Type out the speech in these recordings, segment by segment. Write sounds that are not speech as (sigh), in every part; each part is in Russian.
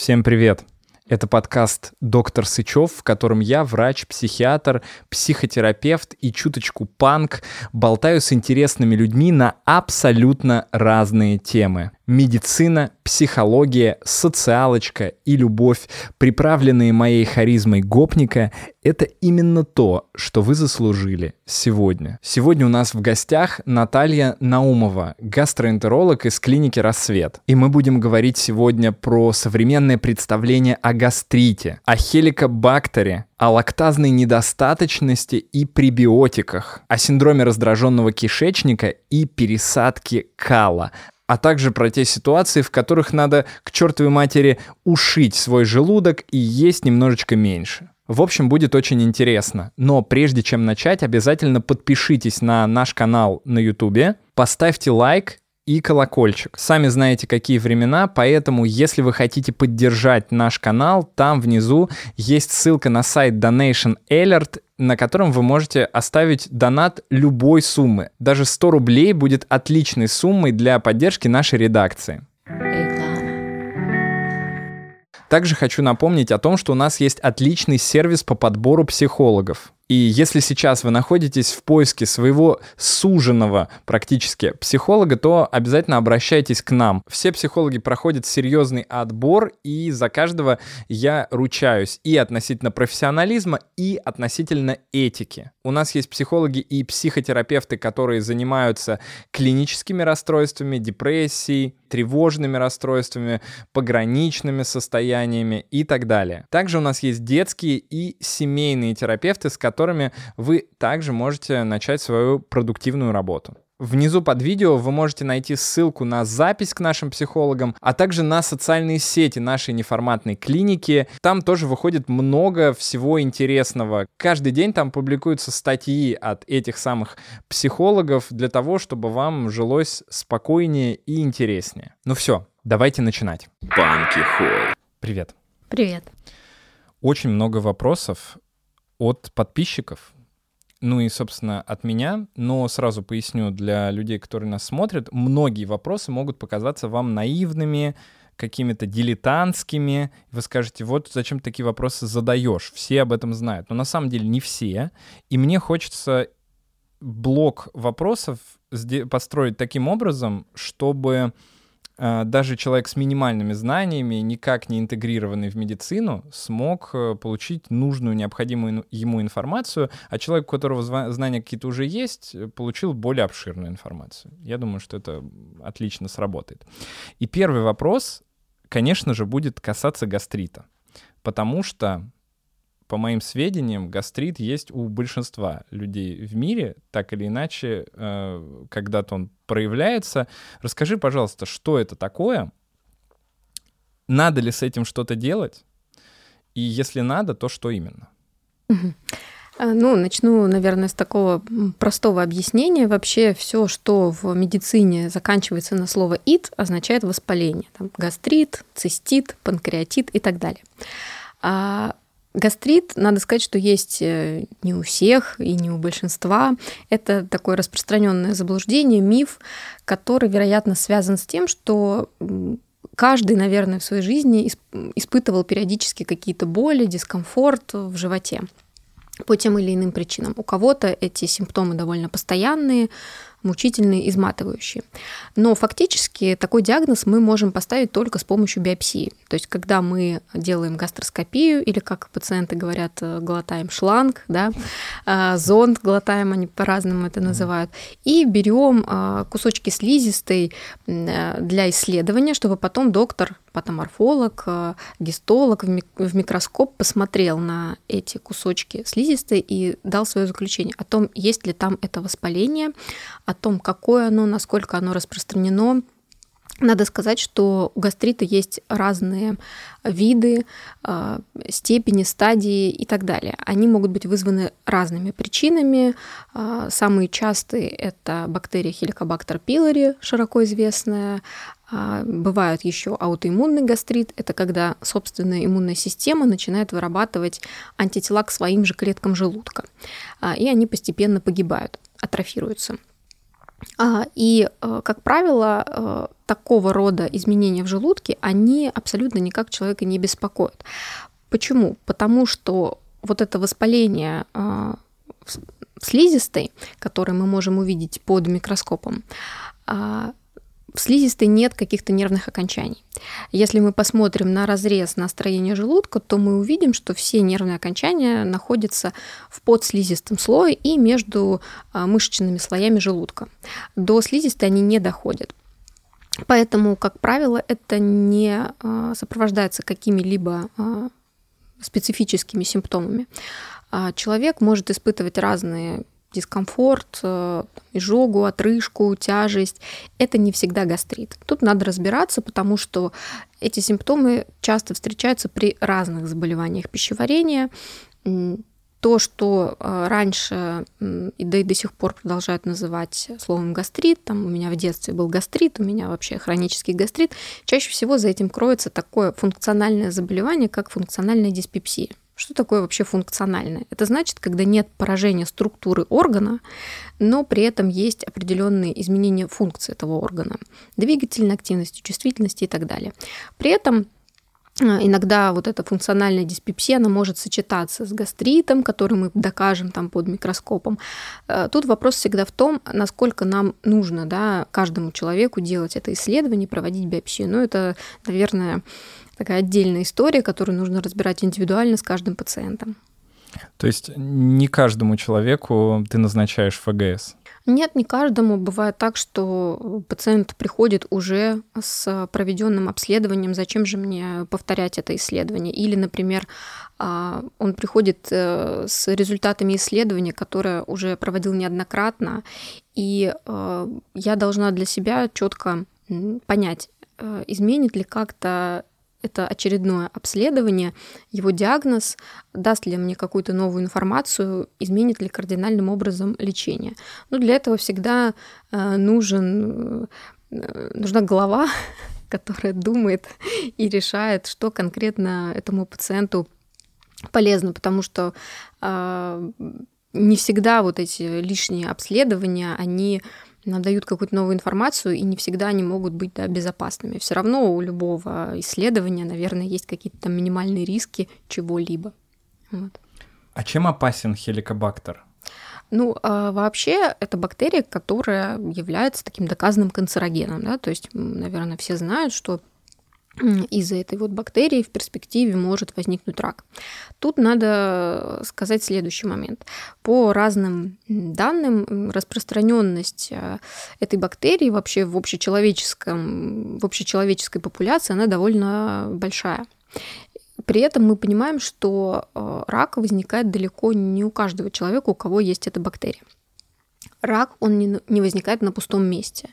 Всем привет! Это подкаст «Доктор Сычев», в котором я, врач, психиатр, психотерапевт и чуточку панк, болтаю с интересными людьми на абсолютно разные темы. Медицина, психология, социалочка и любовь, приправленные моей харизмой гопника, это именно то, что вы заслужили сегодня. Сегодня у нас в гостях Наталья Наумова, гастроэнтеролог из клиники «Рассвет». И мы будем говорить сегодня про современное представление о гастрите, о хеликобактере, о лактазной недостаточности и пребиотиках, о синдроме раздраженного кишечника и пересадке кала, а также про те ситуации, в которых надо к чертовой матери ушить свой желудок и есть немножечко меньше. В общем, будет очень интересно. Но прежде чем начать, обязательно подпишитесь на наш канал на YouTube, поставьте лайк и колокольчик. Сами знаете, какие времена, поэтому, если вы хотите поддержать наш канал, там внизу есть ссылка на сайт Donation Alert, на котором вы можете оставить донат любой суммы. Даже 100 рублей будет отличной суммой для поддержки нашей редакции. Также хочу напомнить о том, что у нас есть отличный сервис по подбору психологов. И если сейчас вы находитесь в поиске своего суженного практически психолога, то обязательно обращайтесь к нам. Все психологи проходят серьезный отбор, и за каждого я ручаюсь и относительно профессионализма, и относительно этики. У нас есть психологи и психотерапевты, которые занимаются клиническими расстройствами, депрессией, тревожными расстройствами, пограничными состояниями и так далее. Также у нас есть детские и семейные терапевты, с которыми которыми вы также можете начать свою продуктивную работу. Внизу под видео вы можете найти ссылку на запись к нашим психологам, а также на социальные сети нашей неформатной клиники. Там тоже выходит много всего интересного. Каждый день там публикуются статьи от этих самых психологов для того, чтобы вам жилось спокойнее и интереснее. Ну все, давайте начинать. Банки Холл. Привет. Привет. Очень много вопросов от подписчиков, ну и, собственно, от меня, но сразу поясню для людей, которые нас смотрят, многие вопросы могут показаться вам наивными, какими-то дилетантскими. Вы скажете, вот зачем такие вопросы задаешь? Все об этом знают. Но на самом деле не все. И мне хочется блок вопросов построить таким образом, чтобы даже человек с минимальными знаниями, никак не интегрированный в медицину, смог э, получить нужную, необходимую ему информацию, а человек, у которого знания какие-то уже есть, э, получил более обширную информацию. Я думаю, что это отлично сработает. И первый вопрос, конечно же, будет касаться гастрита, потому что по моим сведениям, гастрит есть у большинства людей в мире, так или иначе, э, когда-то он проявляется. Расскажи, пожалуйста, что это такое? Надо ли с этим что-то делать? И если надо, то что именно? Э, ну, начну, наверное, с такого простого объяснения. Вообще все, что в медицине заканчивается на слово «ит», означает воспаление. Там гастрит, цистит, панкреатит и так далее. А Гастрит, надо сказать, что есть э, не у всех и не у большинства. Это такое распространенное заблуждение, миф, который, вероятно, связан с тем, что каждый, наверное, в своей жизни испытывал периодически какие-то боли, дискомфорт в животе по тем или иным причинам. У кого-то эти симптомы довольно постоянные, мучительные, изматывающие. Но фактически такой диагноз мы можем поставить только с помощью биопсии. То есть когда мы делаем гастроскопию или, как пациенты говорят, э, глотаем шланг, да, э, зонд глотаем, они по-разному это называют, и берем э, кусочки слизистой для исследования, чтобы потом доктор патоморфолог, гистолог в микроскоп посмотрел на эти кусочки слизистой и дал свое заключение о том, есть ли там это воспаление, о том, какое оно, насколько оно распространено. Надо сказать, что у гастрита есть разные виды, а, степени, стадии и так далее. Они могут быть вызваны разными причинами. А, самые частые – это бактерия Helicobacter pylori, широко известная. А, бывают еще аутоиммунный гастрит. Это когда собственная иммунная система начинает вырабатывать антитела к своим же клеткам желудка. И они постепенно погибают, атрофируются. А, и, э, как правило, э, такого рода изменения в желудке, они абсолютно никак человека не беспокоят. Почему? Потому что вот это воспаление э, слизистой, которое мы можем увидеть под микроскопом, э, в слизистой нет каких-то нервных окончаний. Если мы посмотрим на разрез на строение желудка, то мы увидим, что все нервные окончания находятся в подслизистом слое и между мышечными слоями желудка. До слизистой они не доходят. Поэтому, как правило, это не сопровождается какими-либо специфическими симптомами. Человек может испытывать разные дискомфорт, э, изжогу, отрыжку, тяжесть. Это не всегда гастрит. Тут надо разбираться, потому что эти симптомы часто встречаются при разных заболеваниях пищеварения. То, что э, раньше, да и до сих пор продолжают называть словом гастрит, там у меня в детстве был гастрит, у меня вообще хронический гастрит, чаще всего за этим кроется такое функциональное заболевание, как функциональная диспепсия. Что такое вообще функциональное? Это значит, когда нет поражения структуры органа, но при этом есть определенные изменения функции этого органа, двигательной активности, чувствительности и так далее. При этом э, Иногда вот эта функциональная диспепсия, она может сочетаться с гастритом, который мы докажем там под микроскопом. Э, тут вопрос всегда в том, насколько нам нужно да, каждому человеку делать это исследование, проводить биопсию. Но ну, это, наверное, такая отдельная история, которую нужно разбирать индивидуально с каждым пациентом. То есть не каждому человеку ты назначаешь ФГС? Нет, не каждому. Бывает так, что пациент приходит уже с проведенным обследованием. Зачем же мне повторять это исследование? Или, например, а, он приходит э, с результатами исследования, которое уже проводил неоднократно, и э, я должна для себя четко понять, э, изменит ли как-то это очередное обследование, его диагноз, даст ли мне какую-то новую информацию, изменит ли кардинальным образом лечение. Но ну, для этого всегда э, нужен, э, нужна голова, (laughs) которая думает и решает, что конкретно этому пациенту полезно, потому что э, не всегда вот эти лишние обследования, они дают какую-то новую информацию, и не всегда они могут быть да, безопасными. Все равно у любого исследования, наверное, есть какие-то там минимальные риски чего-либо. Вот. А чем опасен хеликобактер? Ну, а вообще, это бактерия, которая является таким доказанным канцерогеном, да, то есть, наверное, все знают, что из-за этой вот бактерии в перспективе может возникнуть рак. Тут надо сказать следующий момент. По разным данным, распространенность э, этой бактерии вообще в общечеловеческом, в общечеловеческой популяции, она довольно большая. При этом мы понимаем, что э, рак возникает далеко не у каждого человека, у кого есть эта бактерия рак, он не, возникает на пустом месте.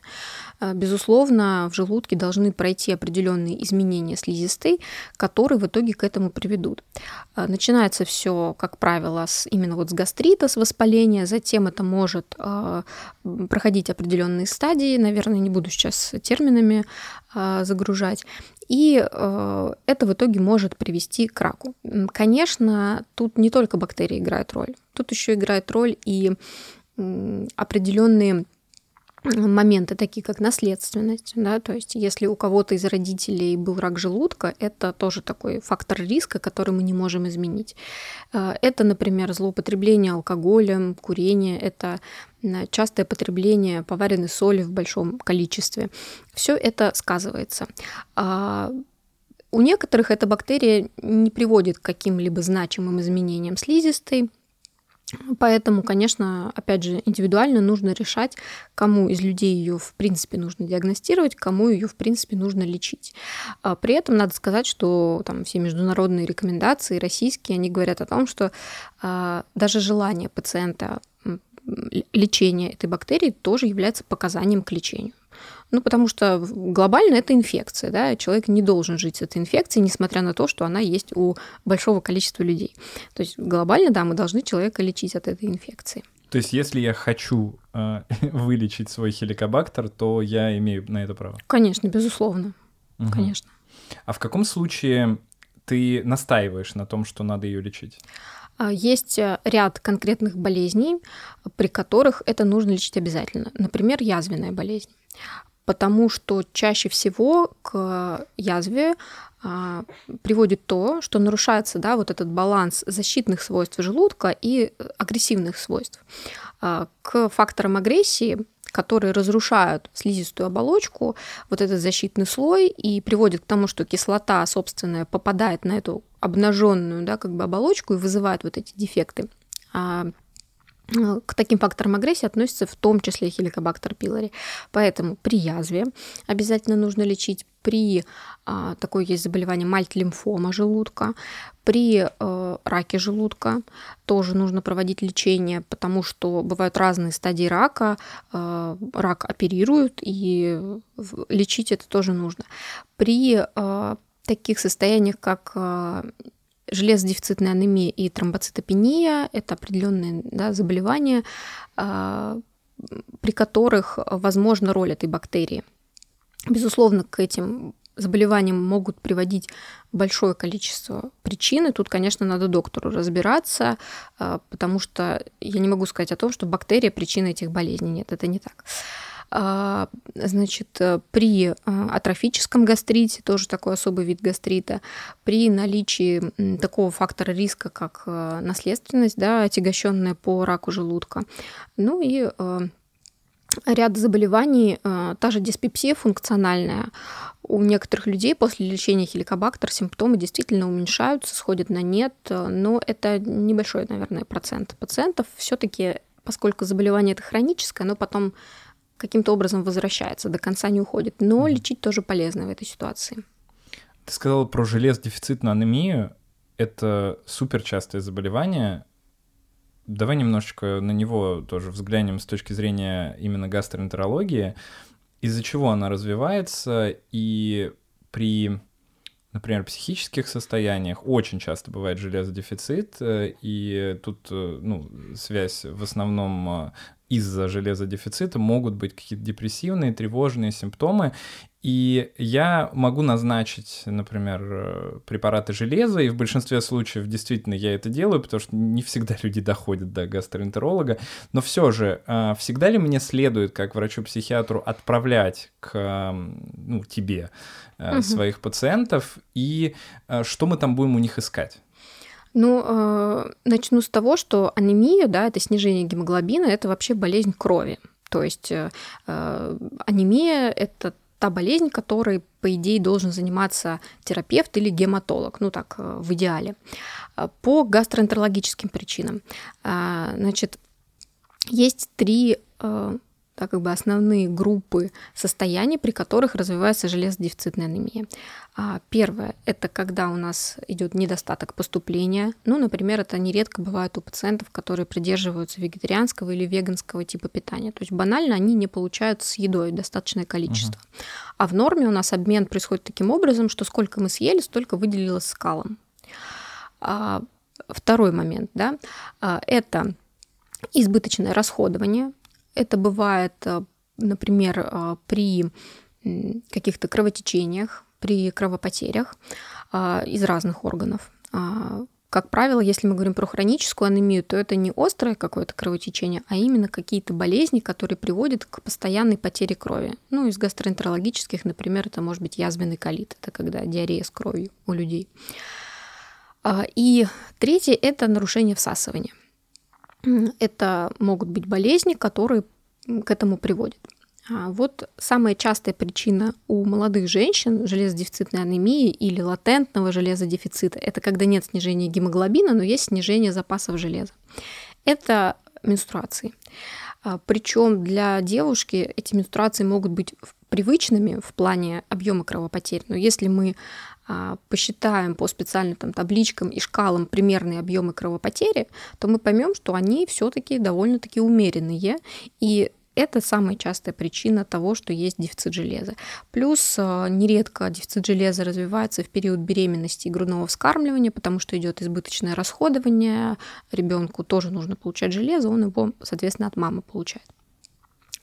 Э, безусловно, в желудке должны пройти определенные изменения слизистой, которые в итоге к этому приведут. Э, начинается все, как правило, с, именно вот с гастрита, с воспаления, затем это может э, проходить определенные стадии, наверное, не буду сейчас терминами загружать, и это в итоге может привести к раку. Конечно, тут не только бактерии играют роль, тут еще играет роль и определенные моменты, такие как наследственность, да, то есть если у кого-то из родителей был рак желудка, это тоже такой фактор риска, который мы не можем изменить. Э, это, например, злоупотребление алкоголем, курение, это частое потребление поваренной соли в большом количестве. Все это сказывается. А у некоторых эта бактерия не приводит к каким-либо значимым изменениям слизистой, Поэтому, конечно, опять же, индивидуально нужно решать, кому из людей ее в принципе нужно диагностировать, кому ее в принципе нужно лечить. А при этом надо сказать, что там все международные рекомендации, российские, они говорят о том, что а, даже желание пациента лечения этой бактерии тоже является показанием к лечению. Ну, потому что глобально это инфекция, да, человек не должен жить с этой инфекцией, несмотря на то, что она есть у большого количества людей. То есть глобально, да, мы должны человека лечить от этой инфекции. То есть, если я хочу э, (laughs) вылечить свой хеликобактер, то я имею на это право? Конечно, безусловно. Угу. Конечно. А в каком случае ты настаиваешь на том, что надо ее лечить? А, есть э, ряд конкретных болезней, при которых это нужно лечить обязательно. Например, язвенная болезнь. Потому что чаще всего к язве а, приводит то, что нарушается да, вот этот баланс защитных свойств желудка и агрессивных свойств. А, к факторам агрессии которые разрушают слизистую оболочку, вот этот защитный слой, и приводит к тому, что кислота собственная попадает на эту обнаженную да, как бы оболочку и вызывает вот эти дефекты. А к таким факторам агрессии относится в том числе хеликобактер пилори. Поэтому при язве обязательно нужно лечить, при а, такое есть заболевание мальт-лимфома желудка, при а, раке желудка тоже нужно проводить лечение, потому что бывают разные стадии рака, а, рак оперируют, и лечить это тоже нужно. При а, таких состояниях, как а, железодефицитная анемия и тромбоцитопения – это определенные да, заболевания, а, при которых возможна роль этой бактерии. Безусловно, к этим заболеваниям могут приводить большое количество причин, и тут, конечно, надо доктору разбираться, а, потому что я не могу сказать о том, что бактерия причина этих болезней. Нет, это не так. А, значит, э, при а, атрофическом гастрите, тоже такой особый вид гастрита, при наличии такого фактора риска, как э, наследственность, да, отягощенная по раку желудка, ну и э, ряд заболеваний, та же диспепсия функциональная, у некоторых людей после лечения хеликобактер симптомы действительно уменьшаются, сходят на нет, но это небольшой, наверное, процент пациентов. Все-таки, поскольку заболевание это хроническое, оно потом каким-то образом возвращается, до конца не уходит. Но лечить тоже полезно в этой ситуации. Ты сказала про железодефицитную анемию. Это супер частое заболевание. Давай немножечко на него тоже взглянем с точки зрения именно гастроэнтерологии. Из-за чего она развивается и при например, психических состояниях очень часто бывает железодефицит, э, и тут э, ну, связь в основном э, из-за железодефицита могут быть какие-то депрессивные, тревожные симптомы. И я могу назначить, например, препараты железа, и в большинстве случаев действительно я это делаю, потому что не всегда (laughs) люди доходят до гастроэнтеролога. Но все же, а, всегда ли мне следует, как врачу-психиатру, отправлять к ну, тебе угу. своих пациентов, и а, что мы там будем у них искать? Ну, э, начну с того, что анемия, да, это снижение гемоглобина, это вообще болезнь крови. То есть э, э, анемия это та болезнь, которой, по идее, должен заниматься терапевт или гематолог, ну так, э, в идеале. По гастроэнтерологическим причинам. Э, значит, есть три э, да, как бы основные группы состояний, при которых развивается железодефицитная анемия. А, первое – это когда у нас идет недостаток поступления. Ну, например, это нередко бывает у пациентов, которые придерживаются вегетарианского или веганского типа питания. То есть банально они не получают с едой достаточное количество. uh А в норме у нас обмен происходит таким образом, что сколько мы съели, столько выделилось скалом. А, второй момент, да, а, это избыточное расходование, это бывает, э, например, э, при каких-то кровотечениях, при кровопотерях э, из разных органов. А, как правило, если мы говорим про хроническую анемию, то это не острое какое-то кровотечение, а именно какие-то болезни, которые приводят к постоянной потере крови. Ну, из гастроэнтерологических, например, это может быть язвенный колит, это когда диарея с кровью у людей. А, и третье – это нарушение всасывания. Это могут быть болезни, которые к этому приводят. А вот самая частая причина у молодых женщин железодефицитной анемии или латентного железодефицита – это когда нет снижения гемоглобина, но есть снижение запасов железа. Это менструации. А, Причем для девушки эти менструации могут быть привычными в плане объема кровопотерь, но если мы посчитаем по специальным там, табличкам и шкалам примерные объемы кровопотери, то мы поймем, что они все-таки довольно-таки умеренные. И это самая частая причина того, что есть дефицит железа. Плюс а, нередко дефицит железа развивается в период беременности и грудного вскармливания, потому что идет избыточное расходование, ребенку тоже нужно получать железо, он его, соответственно, от мамы получает.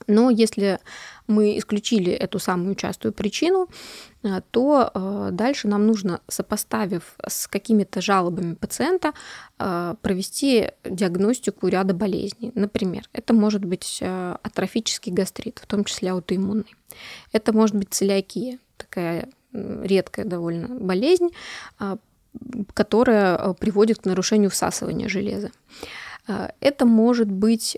Но если мы исключили эту самую частую причину, э, то э, дальше нам нужно, сопоставив с какими-то жалобами пациента, э, провести диагностику ряда болезней. Например, это может быть атрофический гастрит, в том числе аутоиммунный. Это может быть целиакия, такая редкая довольно болезнь, которая приводит к нарушению всасывания железа. Это может быть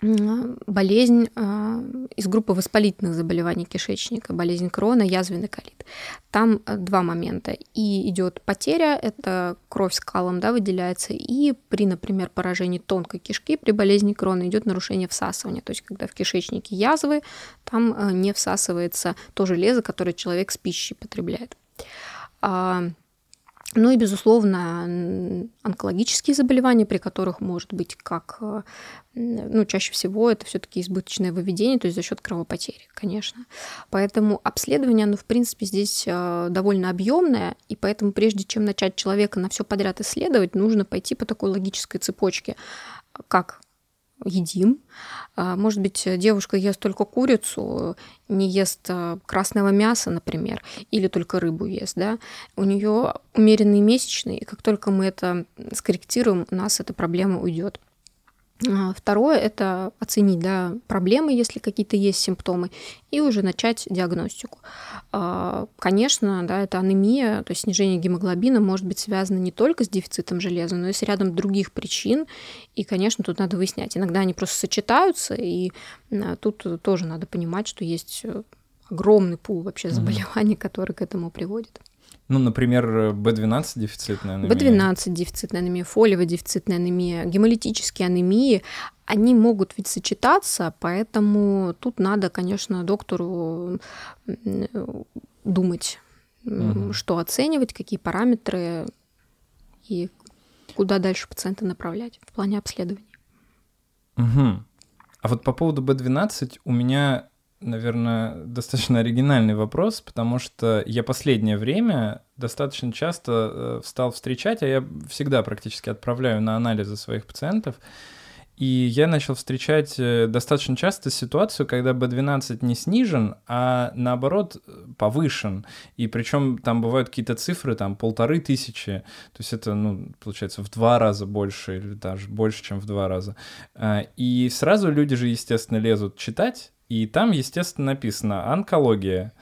болезнь а, из группы воспалительных заболеваний кишечника, болезнь крона, язвенный колит. Там э, два момента. И идет потеря, это кровь с калом да, выделяется, и при, например, поражении тонкой кишки при болезни крона идет нарушение всасывания. То есть, когда в кишечнике язвы, там э, не всасывается то железо, которое человек с пищей потребляет. Ну и, безусловно, онкологические заболевания, при которых может быть как, э, ну, чаще всего это все-таки избыточное выведение, то есть за счет кровопотери, конечно. Поэтому обследование, оно, в принципе, здесь э, довольно объемное, и поэтому прежде чем начать человека на все подряд исследовать, нужно пойти по такой логической цепочке, как едим. А, может быть, девушка ест только курицу, не ест а, красного мяса, например, или только рыбу ест, да, у нее умеренные месячные, и как только мы это скорректируем, у нас эта проблема уйдет. А, второе – это оценить да, проблемы, если какие-то есть симптомы, и уже начать диагностику. А, конечно, да, это анемия, то есть снижение гемоглобина может быть связано не только с дефицитом железа, но и с рядом других причин. И, конечно, тут надо выяснять. Иногда они просто сочетаются, и а, тут тоже надо понимать, что есть э, огромный пул вообще заболеваний, mm (laughs) которые к этому приводят. Ну, например, B12 дефицитная анемия. B12 дефицитная анемия, фолиевая дефицитная анемия, гемолитические анемии, они могут ведь сочетаться, поэтому тут надо, конечно, доктору думать, угу. что оценивать, какие параметры и куда дальше пациента направлять в плане обследования. Угу. А вот по поводу B12 у меня наверное, достаточно оригинальный вопрос, потому что я последнее время достаточно часто э, стал встречать, а я всегда практически отправляю на анализы своих пациентов, и я начал встречать э, достаточно часто ситуацию, когда B12 не снижен, а наоборот повышен. И причем там бывают какие-то цифры, там полторы тысячи, то есть это, ну, получается, в два раза больше или даже больше, чем в два раза. Э, и сразу люди же, естественно, лезут читать, и там, естественно, написано «онкология».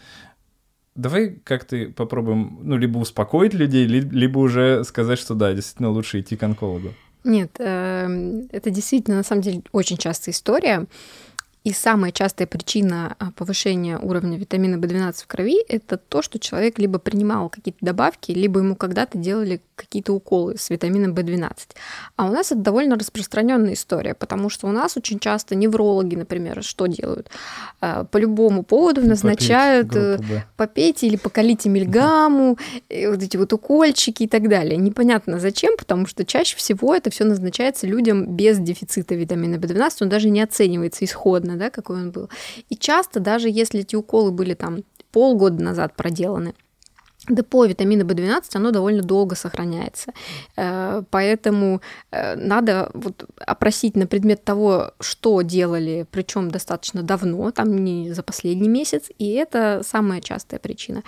Давай как-то попробуем, ну, либо успокоить людей, либо уже сказать, что да, действительно лучше идти к онкологу. Нет, эм, это действительно, на самом деле, очень частая история. И самая частая причина а, повышения уровня витамина В12 в крови – это то, что человек либо принимал какие-то добавки, либо ему когда-то делали какие-то уколы с витамином В12. А у нас это довольно распространенная история, потому что у нас очень часто неврологи, например, что делают? А, по любому поводу назначают попейте, э, попейте или покалите мельгаму, вот эти вот укольчики и так далее. Непонятно зачем, потому что чаще всего это все назначается людям без дефицита витамина В12, он даже не оценивается исходно да, какой он был. И часто, даже если эти уколы были там полгода назад проделаны, Депо витамина В12, оно довольно долго сохраняется. Э, поэтому э, надо вот опросить на предмет того, что делали, причем достаточно давно, там не за последний месяц, и это самая частая причина.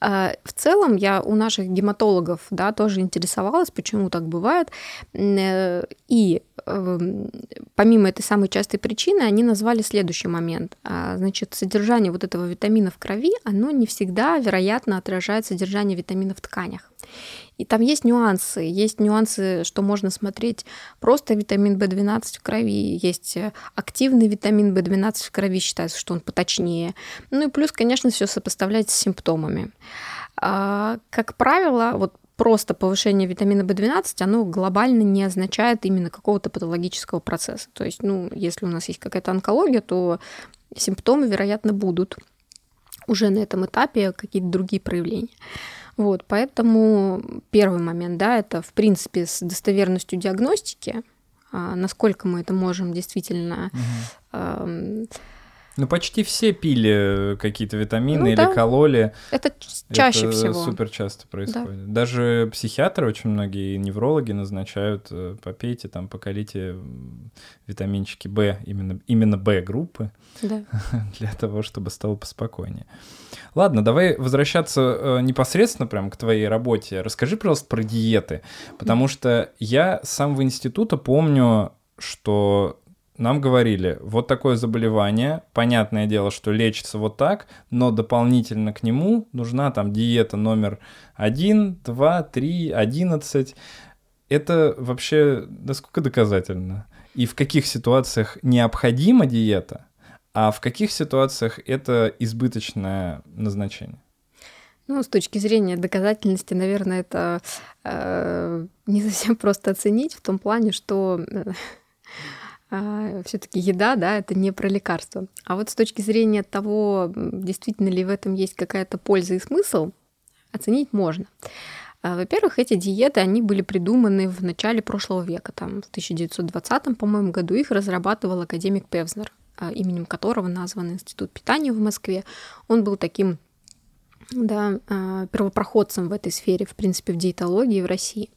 Э, в целом я у наших гематологов да, тоже интересовалась, почему так бывает. И эм, помимо этой самой частой причины, они назвали следующий момент. Значит, содержание вот этого витамина в крови, оно не всегда, вероятно, отражается содержание витаминов в тканях. И там есть нюансы. Есть нюансы, что можно смотреть просто витамин В12 в крови. Есть э, активный витамин В12 в крови, считается, что он поточнее. Ну и плюс, конечно, все сопоставлять с симптомами. А, как правило, вот просто повышение витамина В12, оно глобально не означает именно какого-то патологического процесса. То есть, ну, если у нас есть какая-то онкология, то симптомы, вероятно, будут уже на этом этапе какие-то другие проявления. Вот, поэтому первый момент, да, это в принципе с достоверностью диагностики, а, насколько мы это можем действительно угу. Ну, почти все пили какие-то витамины ну, или да. кололи. Это чаще Это всего. супер часто происходит. Да. Даже психиатры очень многие, неврологи назначают, э, попейте, там, поколите витаминчики В, именно, именно В-группы, да. (laughs) для того, чтобы стало поспокойнее. Ладно, давай возвращаться э, непосредственно прям к твоей работе. Расскажи, пожалуйста, про диеты, потому что я с самого института помню, что нам говорили, вот такое заболевание, понятное дело, что лечится вот так, но дополнительно к нему нужна там диета номер 1, 2, 3, 11. Это вообще насколько доказательно? И в каких ситуациях необходима диета, а в каких ситуациях это избыточное назначение? Ну, с точки зрения доказательности, наверное, это э, не совсем просто оценить в том плане, что э, все-таки еда, да, это не про лекарство. А вот с точки зрения того, действительно ли в этом есть какая-то польза и смысл, оценить можно. А, во-первых, эти диеты, они были придуманы в начале прошлого века, там, в 1920, по-моему, году их разрабатывал академик Певзнер, а, именем которого назван Институт питания в Москве. Он был таким да, первопроходцем в этой сфере, в принципе, в диетологии в России.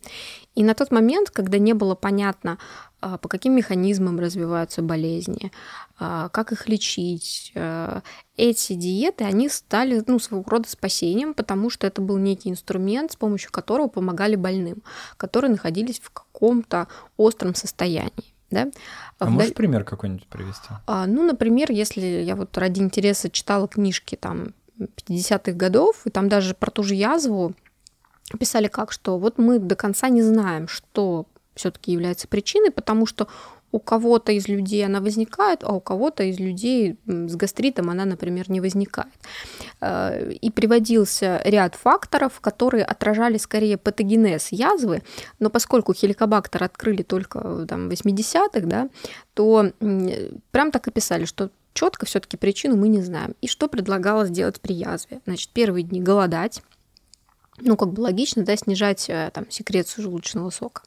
И на тот момент, когда не было понятно, а, по каким механизмам развиваются болезни, а, как их лечить. А, эти диеты, они стали ну, своего рода спасением, потому что это был некий инструмент, с помощью которого помогали больным, которые находились в каком-то остром состоянии. Да? А в можешь пример какой-нибудь привести? А, ну, например, если я вот ради интереса читала книжки там 50-х годов, и там даже про ту же язву писали как, что вот мы до конца не знаем, что все-таки является причиной, потому что у кого-то из людей она возникает, а у кого-то из людей с гастритом она, например, не возникает. Э, и приводился ряд факторов, которые отражали скорее патогенез язвы, но поскольку хеликобактер открыли только в 80-х, да, то прям так и писали, что четко все-таки причину мы не знаем. И что предлагалось делать при язве? Значит, первые дни голодать, ну, как бы логично, да, снижать э, там секрецию желудочного сока.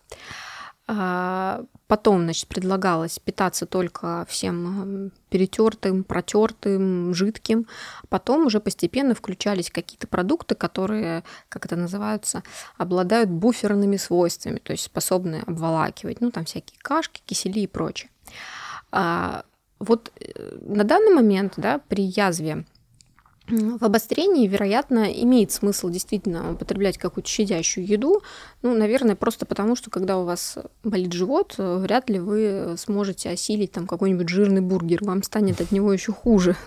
А, потом, значит, предлагалось питаться только всем перетертым, протертым, жидким. Потом уже постепенно включались какие-то продукты, которые, как это называются, обладают буферными свойствами, то есть способны обволакивать, ну, там всякие кашки, кисели и прочее. А, вот э, на данный момент, да, при язве в обострении, вероятно, имеет смысл действительно употреблять какую-то щадящую еду. Ну, наверное, просто потому, что когда у вас болит живот, вряд ли вы сможете осилить там какой-нибудь жирный бургер, вам станет от него еще хуже. (laughs)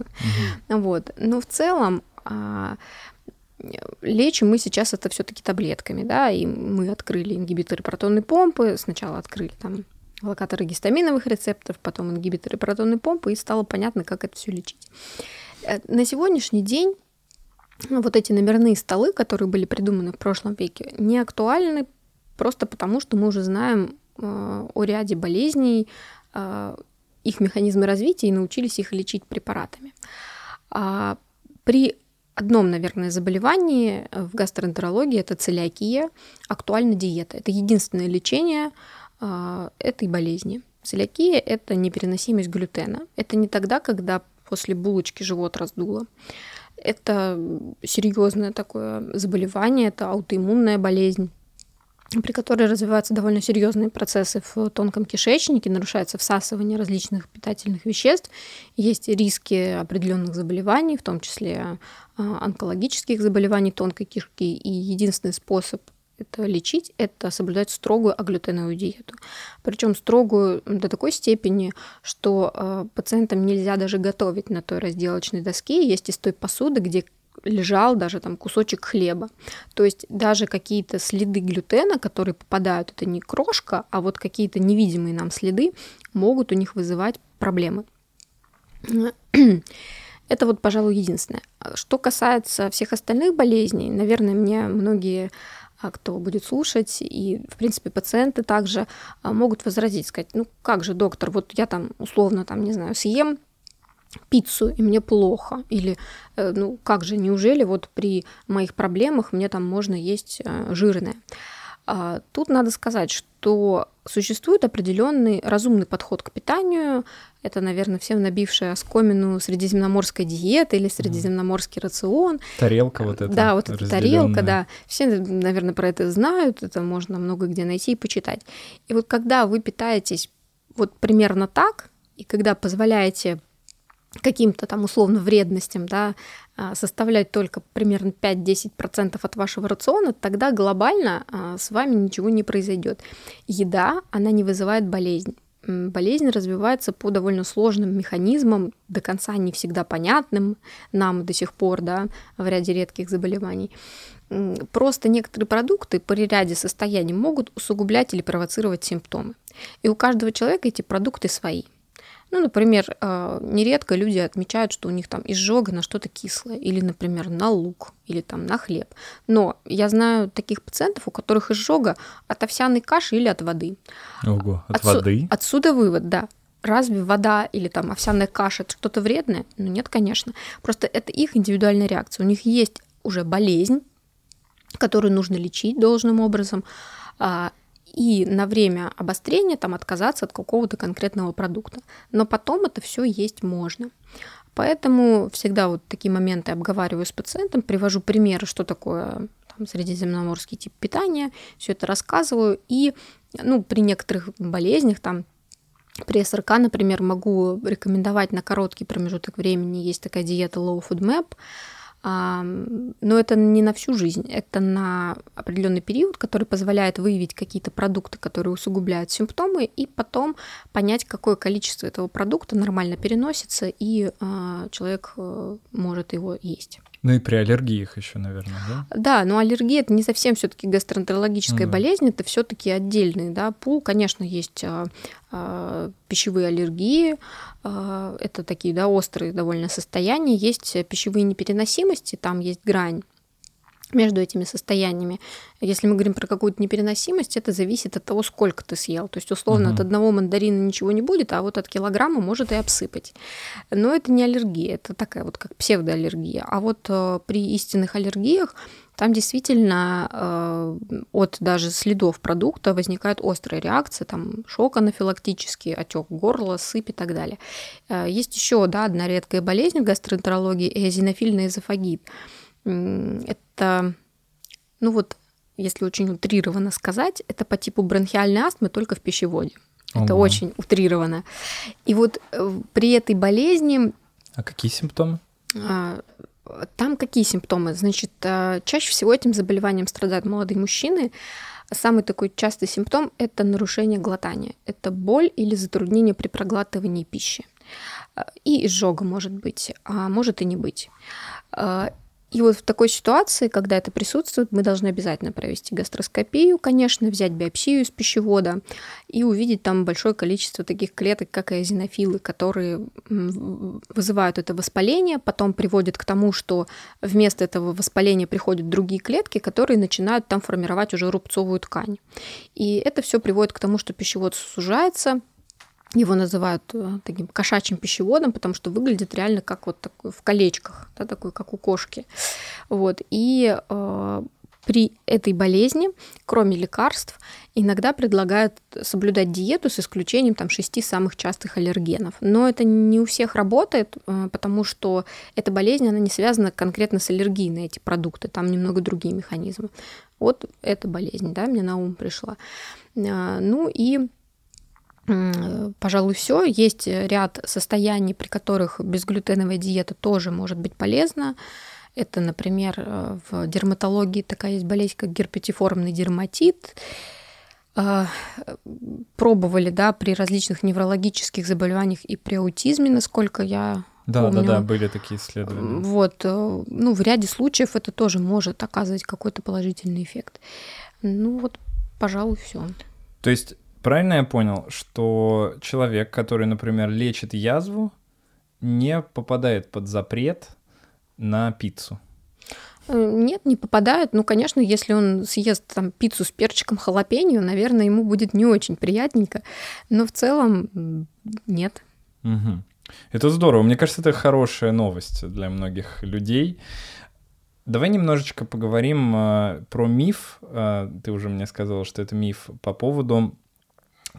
Вот. Но в целом а, лечим мы сейчас это все-таки таблетками, да, и мы открыли ингибиторы протонной помпы, сначала открыли там локаторы гистаминовых рецепторов, потом ингибиторы протонной помпы, и стало понятно, как это все лечить. Э, на сегодняшний день ну, вот эти номерные столы, которые были придуманы в прошлом веке, не актуальны просто потому, что мы уже знаем э, о ряде болезней, э, их механизмы развития и научились их лечить препаратами. А при одном, наверное, заболевании в гастроэнтерологии, это целиакия, актуальна диета. Это единственное лечение этой болезни. Целиакия – это непереносимость глютена. Это не тогда, когда после булочки живот раздуло. Это серьезное такое заболевание, это аутоиммунная болезнь при которой развиваются довольно серьезные процессы в тонком кишечнике, нарушается всасывание различных питательных веществ, есть риски определенных заболеваний, в том числе а, онкологических заболеваний тонкой кишки. И единственный способ это лечить, это соблюдать строгую аглютеновую диету. Причем строгую до такой степени, что э, пациентам нельзя даже готовить на той разделочной доске. Есть из той посуды, где лежал даже там кусочек хлеба. То есть даже какие-то следы глютена, которые попадают, это не крошка, а вот какие-то невидимые нам следы могут у них вызывать проблемы. (clears throat) Это вот, пожалуй, единственное. Что касается всех остальных болезней, наверное, мне многие кто будет слушать, и, в принципе, пациенты также а, могут возразить, сказать, ну как же, доктор, вот я там условно, там, не знаю, съем пиццу, и мне плохо. Или, э, ну, как же, неужели вот при моих проблемах мне там можно есть э, жирное? А, тут надо сказать, что Существует определенный разумный подход к питанию. Это, наверное, всем набившая оскомину средиземноморская диета или средиземноморский рацион. Тарелка вот эта. Да, вот эта тарелка, да. Все, наверное, про это знают, это можно много где найти и почитать. И вот когда вы питаетесь вот примерно так, и когда позволяете каким-то там условно вредностям, да, а, составлять только примерно 5-10% от вашего рациона, тогда глобально а, с вами ничего не произойдет. Еда, она не вызывает болезнь. Болезнь развивается по довольно сложным механизмам, до конца не всегда понятным нам до сих пор, да, в ряде редких заболеваний. Просто некоторые продукты при ряде состояний могут усугублять или провоцировать симптомы. И у каждого человека эти продукты свои – ну, например, а, нередко люди отмечают, что у них там изжога на что-то кислое, или, например, на лук, или там на хлеб. Но я знаю таких пациентов, у которых изжога от овсяной каши или от воды. Ого, от Отсу- воды? Отсюда вывод, да. Разве вода или там овсяная каша это что-то вредное? Ну нет, конечно. Просто это их индивидуальная реакция. У них есть уже болезнь, которую нужно лечить должным образом, а, и на время обострения там отказаться от какого-то конкретного продукта. Но потом это все есть можно. Поэтому всегда вот такие моменты обговариваю с пациентом, привожу примеры, что такое там, средиземноморский тип питания, все это рассказываю. И ну, при некоторых болезнях, там, при СРК, например, могу рекомендовать на короткий промежуток времени, есть такая диета Low Food Map, но это не на всю жизнь, это на определенный период, который позволяет выявить какие-то продукты, которые усугубляют симптомы, и потом понять, какое количество этого продукта нормально переносится, и а, человек э, может его есть. Ну и при аллергиях еще, наверное, да? Да, но аллергия это не совсем все-таки гастроэнтерологическая mm. болезнь, это все-таки отдельный да, пул. Конечно, есть а, а, пищевые аллергии, а, это такие да, острые довольно состояния, есть пищевые непереносимости, там есть грань между этими состояниями. Если мы говорим про какую-то непереносимость, это зависит от того, сколько ты съел. То есть, условно, угу. от одного мандарина ничего не будет, а вот от килограмма может и обсыпать. Но это не аллергия, это такая вот как псевдоаллергия. А вот э, при истинных аллергиях там действительно э, от даже следов продукта возникает острая реакция, там шок анафилактический, отек горла, сыпь и так далее. Э, есть еще да, одна редкая болезнь в гастроэнтерологии – эозинофильный эзофагит. Это, ну вот, если очень утрированно сказать, это по типу бронхиальной астмы только в пищеводе. Ого. Это очень утрировано. И вот э, при этой болезни... А какие симптомы? А, там какие симптомы? Значит, а, чаще всего этим заболеванием страдают молодые мужчины. Самый такой частый симптом – это нарушение глотания. Это боль или затруднение при проглатывании пищи. А, и изжога может быть, а может и не быть. И вот в такой ситуации, когда это присутствует, мы должны обязательно провести гастроскопию, конечно, взять биопсию из пищевода и увидеть там большое количество таких клеток, как эозинофилы, которые вызывают это воспаление, потом приводят к тому, что вместо этого воспаления приходят другие клетки, которые начинают там формировать уже рубцовую ткань. И это все приводит к тому, что пищевод сужается, его называют э, таким кошачьим пищеводом, потому что выглядит реально как вот такой в колечках, да, такой, как у кошки. Вот. И э, при этой болезни, кроме лекарств, иногда предлагают соблюдать диету с исключением там, шести самых частых аллергенов. Но это не у всех работает, э, потому что эта болезнь, она не связана конкретно с аллергией на эти продукты, там немного другие механизмы. Вот эта болезнь, да, мне на ум пришла. Э, ну и пожалуй, все. Есть ряд состояний, при которых безглютеновая диета тоже может быть полезна. Это, например, э, в дерматологии такая есть болезнь, как герпетиформный дерматит. Э, пробовали, да, при различных неврологических заболеваниях и при аутизме, насколько я да, помню. да, да, были такие исследования. Вот, э, ну, в ряде случаев это тоже может оказывать какой-то положительный эффект. Ну вот, пожалуй, все. То есть Правильно я понял, что человек, который, например, лечит язву, не попадает под запрет на пиццу? Э, нет, не попадает. Ну, конечно, если он съест там пиццу с перчиком халапеньо, наверное, ему будет не очень приятненько. Но в целом нет. Угу. Это здорово. Мне кажется, это хорошая новость для многих людей. Давай немножечко поговорим э, про миф. Э, ты уже мне сказал, что это миф по поводу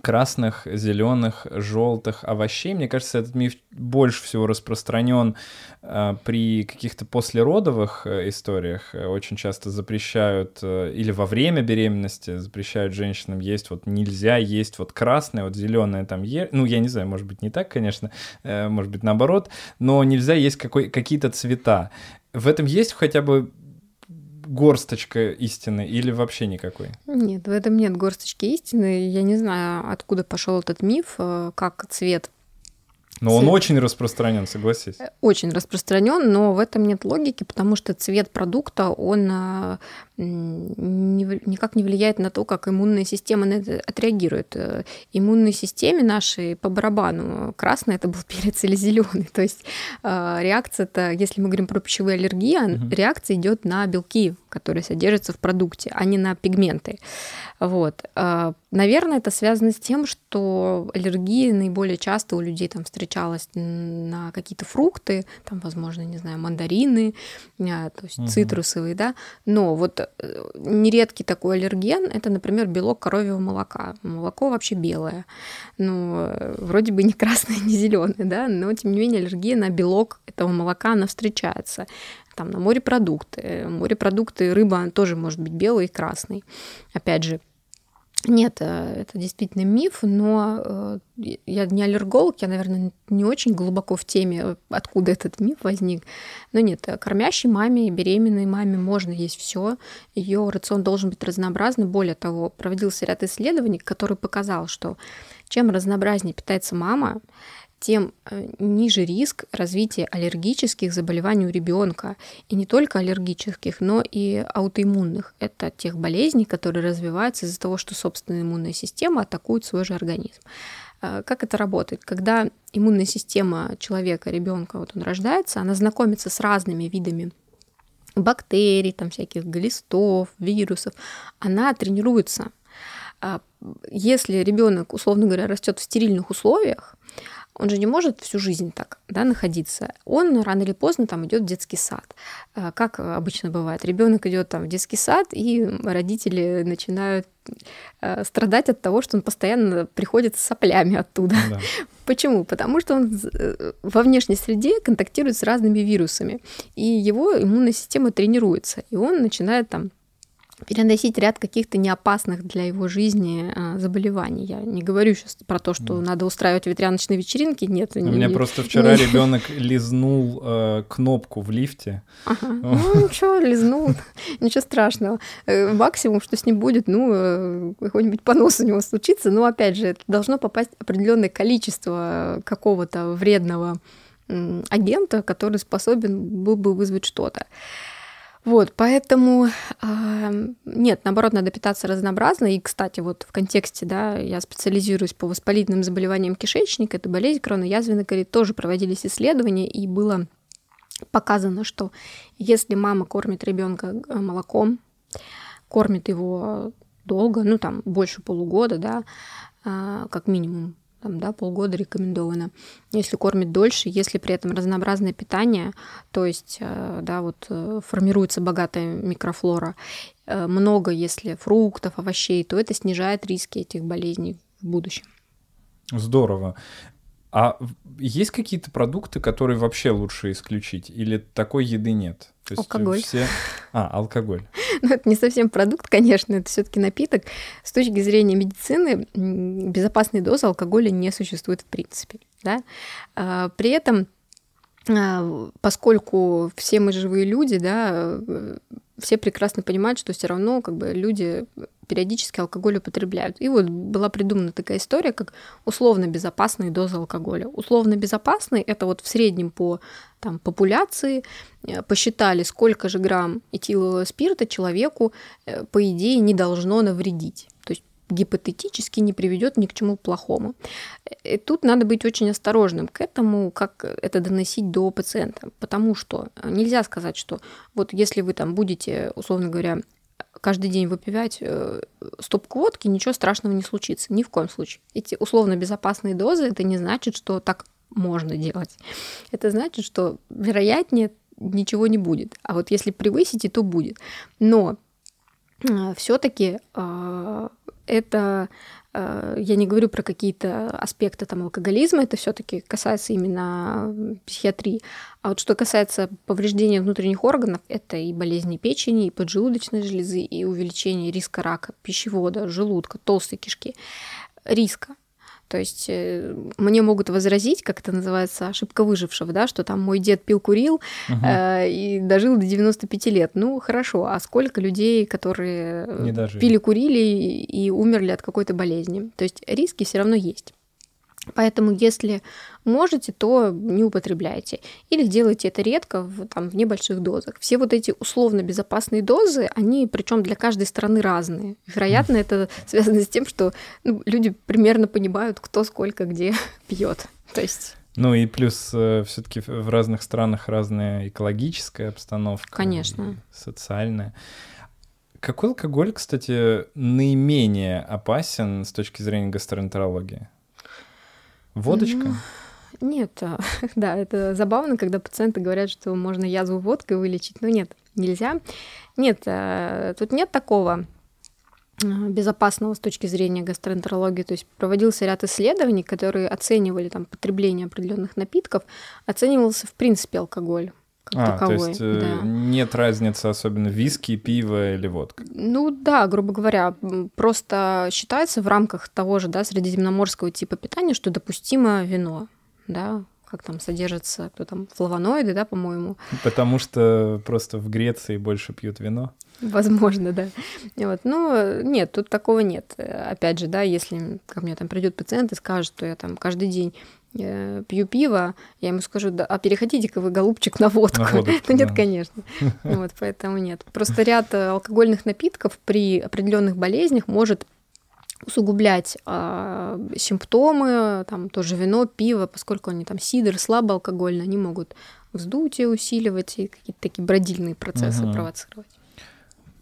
красных, зеленых, желтых овощей. Мне кажется, этот миф больше всего распространен э, при каких-то послеродовых э, историях. Очень часто запрещают э, или во время беременности запрещают женщинам есть вот нельзя есть вот красное, вот зеленое там е... ну я не знаю, может быть не так, конечно, э, может быть наоборот, но нельзя есть какой... какие-то цвета. В этом есть хотя бы горсточка истины или вообще никакой? Нет, в этом нет горсточки истины. Я не знаю, откуда пошел этот миф, э, как цвет но он очень распространен, согласись. Очень распространен, но в этом нет логики, потому что цвет продукта, он э, никак не влияет на то, как иммунная система на это отреагирует. Э, иммунной системе нашей по барабану красный это был (laughs) перец или зеленый. То есть реакция-то, если мы говорим про пищевые аллергии, угу. реакция идет на белки, которые содержатся в продукте, а не на пигменты. Вот. Наверное, это связано с тем, что аллергии наиболее часто у людей там встречалась на какие-то фрукты, там, возможно, не знаю, мандарины, а, то есть угу. цитрусовые, да. Но вот нередкий такой аллерген – это, например, белок коровьего молока. Молоко вообще белое. Ну, э, вроде бы не красное, (laughs) не зеленое, да, но тем не менее аллергия на белок этого молока, она встречается там на морепродукты. Морепродукты, рыба тоже может быть белой и красной. Опять же, нет, э, это действительно миф, но э, я не аллерголог, я, наверное, не очень глубоко в теме, откуда этот миф возник. Но нет, кормящей маме, беременной маме можно есть все. Ее рацион должен быть разнообразный. Более того, проводился ряд исследований, который показал, что чем разнообразнее питается мама, тем э, ниже риск развития аллергических заболеваний у ребенка. И не только аллергических, но и аутоиммунных. Это тех болезней, которые развиваются из-за того, что собственная иммунная система атакует свой же организм. Э, как это работает? Когда иммунная система человека, ребенка, вот он рождается, она знакомится с разными видами бактерий, там всяких глистов, вирусов, она тренируется. А, если ребенок, условно говоря, растет в стерильных условиях, он же не может всю жизнь так да, находиться. Он рано или поздно там идет в детский сад. А, как обычно бывает, ребенок идет там в детский сад, и родители начинают а, страдать от того, что он постоянно приходит с соплями оттуда. Да. (laughs) Почему? Потому что он э, во внешней среде контактирует с разными вирусами, и его иммунная система тренируется, и он начинает там переносить ряд каких-то неопасных для его жизни а, заболеваний. Я не говорю сейчас про то, что mm. надо устраивать ветряночные вечеринки. Нет. У не, меня просто вчера (laughs) не... ребенок лизнул э, кнопку в лифте. Ага. (laughs) Ну ничего, лизнул, (laughs) ничего страшного. Э, максимум, что с ним будет, ну э, какой-нибудь понос у него случится. Но опять же, должно попасть определенное количество какого-то вредного агента, который способен был бы вызвать что-то. Вот, поэтому э, нет, наоборот, надо питаться разнообразно. И, кстати, вот в контексте, да, я специализируюсь по воспалительным заболеваниям кишечника, это болезнь кроноязвенной кори, тоже проводились исследования, и было показано, что если мама кормит ребенка э, молоком, кормит его долго, ну там больше полугода, да, э, как минимум там, да, полгода рекомендовано. Если кормит дольше, если при этом разнообразное питание, то есть, э, да, вот э, формируется богатая микрофлора, э, много, если фруктов, овощей, то это снижает риски этих болезней в будущем. Здорово. А есть какие-то продукты, которые вообще лучше исключить? Или такой еды нет? То есть алкоголь. Все... А, алкоголь. (laughs) Ну, это не совсем продукт, конечно, это все-таки напиток. С точки зрения медицины, безопасной дозы алкоголя не существует в принципе. Да? А, при этом, а, поскольку все мы живые люди, да, все прекрасно понимают, что все равно как бы люди периодически алкоголь употребляют. И вот была придумана такая история, как условно безопасные дозы алкоголя. Условно безопасные это вот в среднем по там, популяции э, посчитали, сколько же грамм этилового спирта человеку, э, по идее, не должно навредить. Гипотетически не приведет ни к чему плохому. И тут надо быть очень осторожным к этому, как это доносить до пациента, потому что нельзя сказать, что вот если вы там будете, условно говоря, каждый день выпивать э, стопку водки, ничего страшного не случится. Ни в коем случае. Эти условно безопасные дозы, это не значит, что так можно делать. Это значит, что вероятнее ничего не будет. А вот если превысите, то будет. Но э, все-таки э, это Э, я не говорю про какие-то аспекты там алкоголизма, это все-таки касается именно психиатрии. А вот что касается повреждения внутренних органов, это и болезни печени, и поджелудочной железы, и увеличение риска рака пищевода, желудка, толстой кишки. Риска. То есть э, мне могут возразить, как это называется, ошибка выжившего, да, что там мой дед пил, курил угу. э, и дожил до 95 лет. Ну, хорошо, а сколько людей, которые пили, курили и умерли от какой-то болезни? То есть риски все равно есть. Поэтому, если можете, то не употребляйте. Или делайте это редко, в, там, в небольших дозах. Все вот эти условно безопасные дозы, они причем для каждой страны разные. Вероятно, это связано с тем, что ну, люди примерно понимают, кто сколько где (laughs) пьет. То есть ну и плюс э, все-таки в разных странах разная экологическая обстановка. Конечно. Социальная. Какой алкоголь, кстати, наименее опасен с точки зрения гастроэнтерологии? Водочка? Нет, (laughs) да, это забавно, когда пациенты говорят, что можно язву водкой вылечить, но нет, нельзя. Нет, а, тут нет такого а, безопасного с точки зрения гастроэнтерологии. То есть проводился ряд исследований, которые оценивали там, потребление определенных напитков, оценивался в принципе алкоголь как а, таковой. То есть э, да. нет разницы особенно виски, пиво или водка? Ну да, грубо говоря, просто считается в рамках того же, да, средиземноморского типа питания, что допустимо вино, да, как там содержатся, кто там, флавоноиды, да, по-моему. Потому что просто в Греции больше пьют вино? Возможно, да. Вот. Ну, нет, тут такого нет. Опять же, да, если ко мне там придет пациент и скажет, что я там каждый день пью пиво, я ему скажу, да, а переходите-ка вы, голубчик, на водку. На водочку, (laughs) ну, нет, да. конечно. (laughs) Вот, поэтому нет. Просто ряд э, алкогольных напитков при определенных болезнях может усугублять э, симптомы, там тоже вино, пиво, поскольку они там сидр, слабоалкогольные, они могут вздутие усиливать и какие-то такие бродильные процессы угу. провоцировать.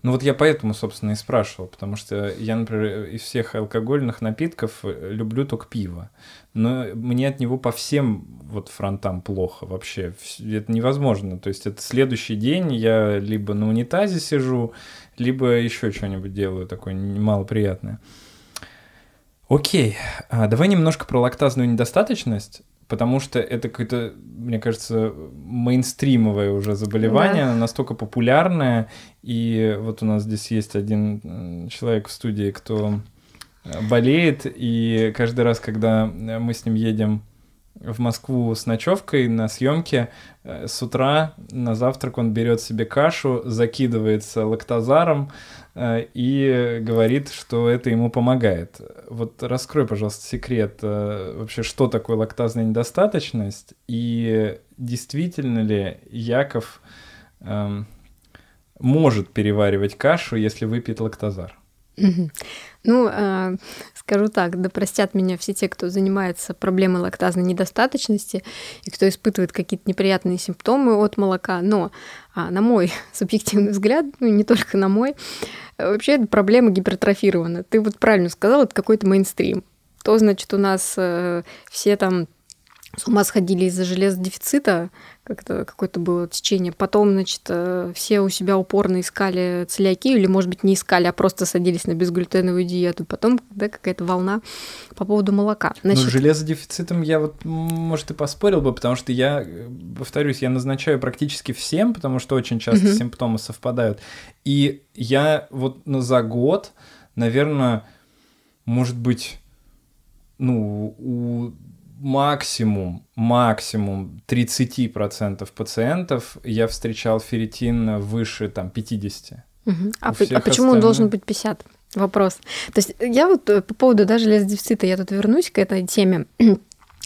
Ну вот я поэтому, собственно, и спрашивал, потому что я, например, из всех алкогольных напитков э, люблю только пиво, но мне от него по всем вот фронтам плохо вообще, это невозможно, то есть это следующий день я либо на унитазе сижу, либо еще что-нибудь делаю такое малоприятное. Окей, а давай немножко про лактазную недостаточность потому что это какое-то, мне кажется, мейнстримовое уже заболевание, да. настолько популярное, и вот у нас здесь есть один человек в студии, кто э, болеет, и каждый раз, когда мы с ним едем в Москву с ночевкой на съемке. Э, с утра на завтрак он берет себе кашу, закидывается лактозаром э, и говорит, что это ему помогает. Вот раскрой, пожалуйста, секрет э, вообще, что такое лактазная недостаточность и действительно ли Яков эм, может переваривать кашу, если выпьет лактозар? Ну, скажу так, да простят меня все те, кто занимается проблемой лактазной недостаточности и кто испытывает какие-то неприятные симптомы от молока, но а, на мой (laughs) субъективный взгляд, ну не только на мой, вообще эта проблема гипертрофирована. Ты вот правильно сказал, это какой-то мейнстрим. То, значит, у нас э, все там с ума сходили из-за железодефицита, как-то какое-то было течение. Потом, значит, э, все у себя упорно искали целиакию, или, может быть, не искали, а просто садились на безглютеновую диету. Потом, да, какая-то волна по поводу молока. Ну, значит... Ну, железодефицитом я вот, может, и поспорил бы, потому что я, повторюсь, я назначаю практически всем, потому что очень часто угу. симптомы совпадают. И я вот ну, за год, наверное, может быть, ну, у максимум, максимум 30% пациентов я встречал ферритин выше там 50. Угу. А, а почему остальных... он должен быть 50? Вопрос. То есть я вот э, по поводу даже железодефицита, я тут вернусь к этой теме.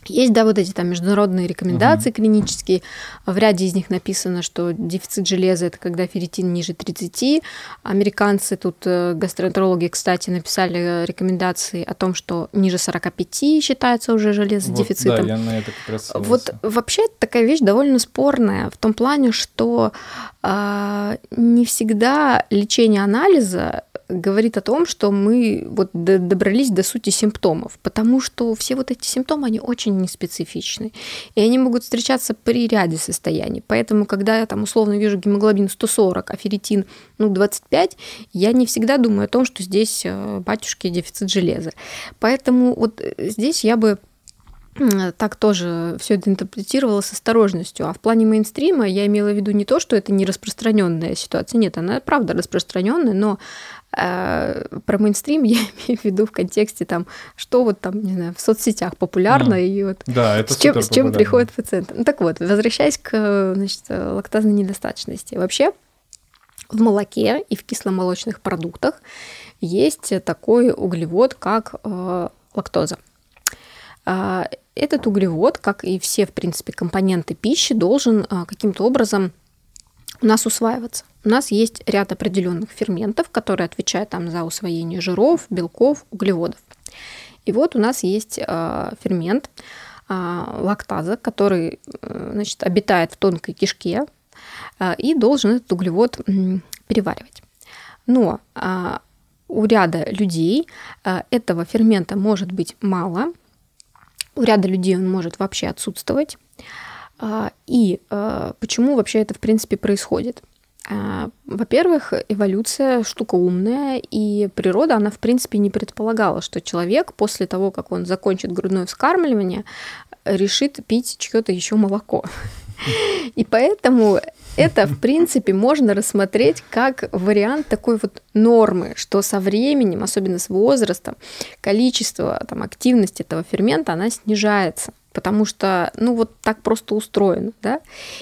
Есть, да, вот эти там международные рекомендации угу. клинические. В ряде из них написано, что дефицит железа это когда ферритин ниже 30. Американцы, тут э, гастроэнтерологи, кстати, написали рекомендации о том, что ниже 45 считается уже железодефицитом. Вот, да, я на это как раз Вот вообще такая вещь довольно спорная в том плане, что э, не всегда лечение анализа говорит о том, что мы вот добрались до сути симптомов, потому что все вот эти симптомы, они очень неспецифичны, и они могут встречаться при ряде состояний. Поэтому, когда я там условно вижу гемоглобин 140, а ферритин ну, 25, я не всегда думаю о том, что здесь э, батюшки дефицит железа. Поэтому вот э, здесь я бы так тоже все это интерпретировала с осторожностью. А в плане мейнстрима я имела в виду не то, что это не распространенная ситуация. Нет, она правда распространенная, но э, про мейнстрим (laughs) я имею в виду в контексте там, что вот там, не знаю, в соцсетях популярно mm. и вот да, это с, чем, с чем приходят пациенты. Ну так вот, возвращаясь к значит, лактазной недостаточности. Вообще в молоке и в кисломолочных продуктах есть такой углевод, как э, лактоза. А, этот углевод, как и все, в принципе, компоненты пищи, должен а, каким-то образом у нас усваиваться. У нас есть ряд определенных ферментов, которые отвечают там за усвоение жиров, белков, углеводов. И вот у нас есть э, фермент лактаза, который э, значит, обитает в тонкой кишке и должен этот углевод переваривать. Но у ряда людей этого фермента может быть мало, у ряда людей он может вообще отсутствовать. А, и а, почему вообще это, в принципе, происходит? А, во-первых, эволюция штука умная, и природа, она, в принципе, не предполагала, что человек после того, как он закончит грудное вскармливание, решит пить чье-то еще молоко. (laughs) И поэтому это, в принципе, можно рассмотреть как вариант такой вот нормы, что со временем, особенно с возрастом, количество там, активности этого фермента, она снижается потому что, ну, вот так просто устроено, да,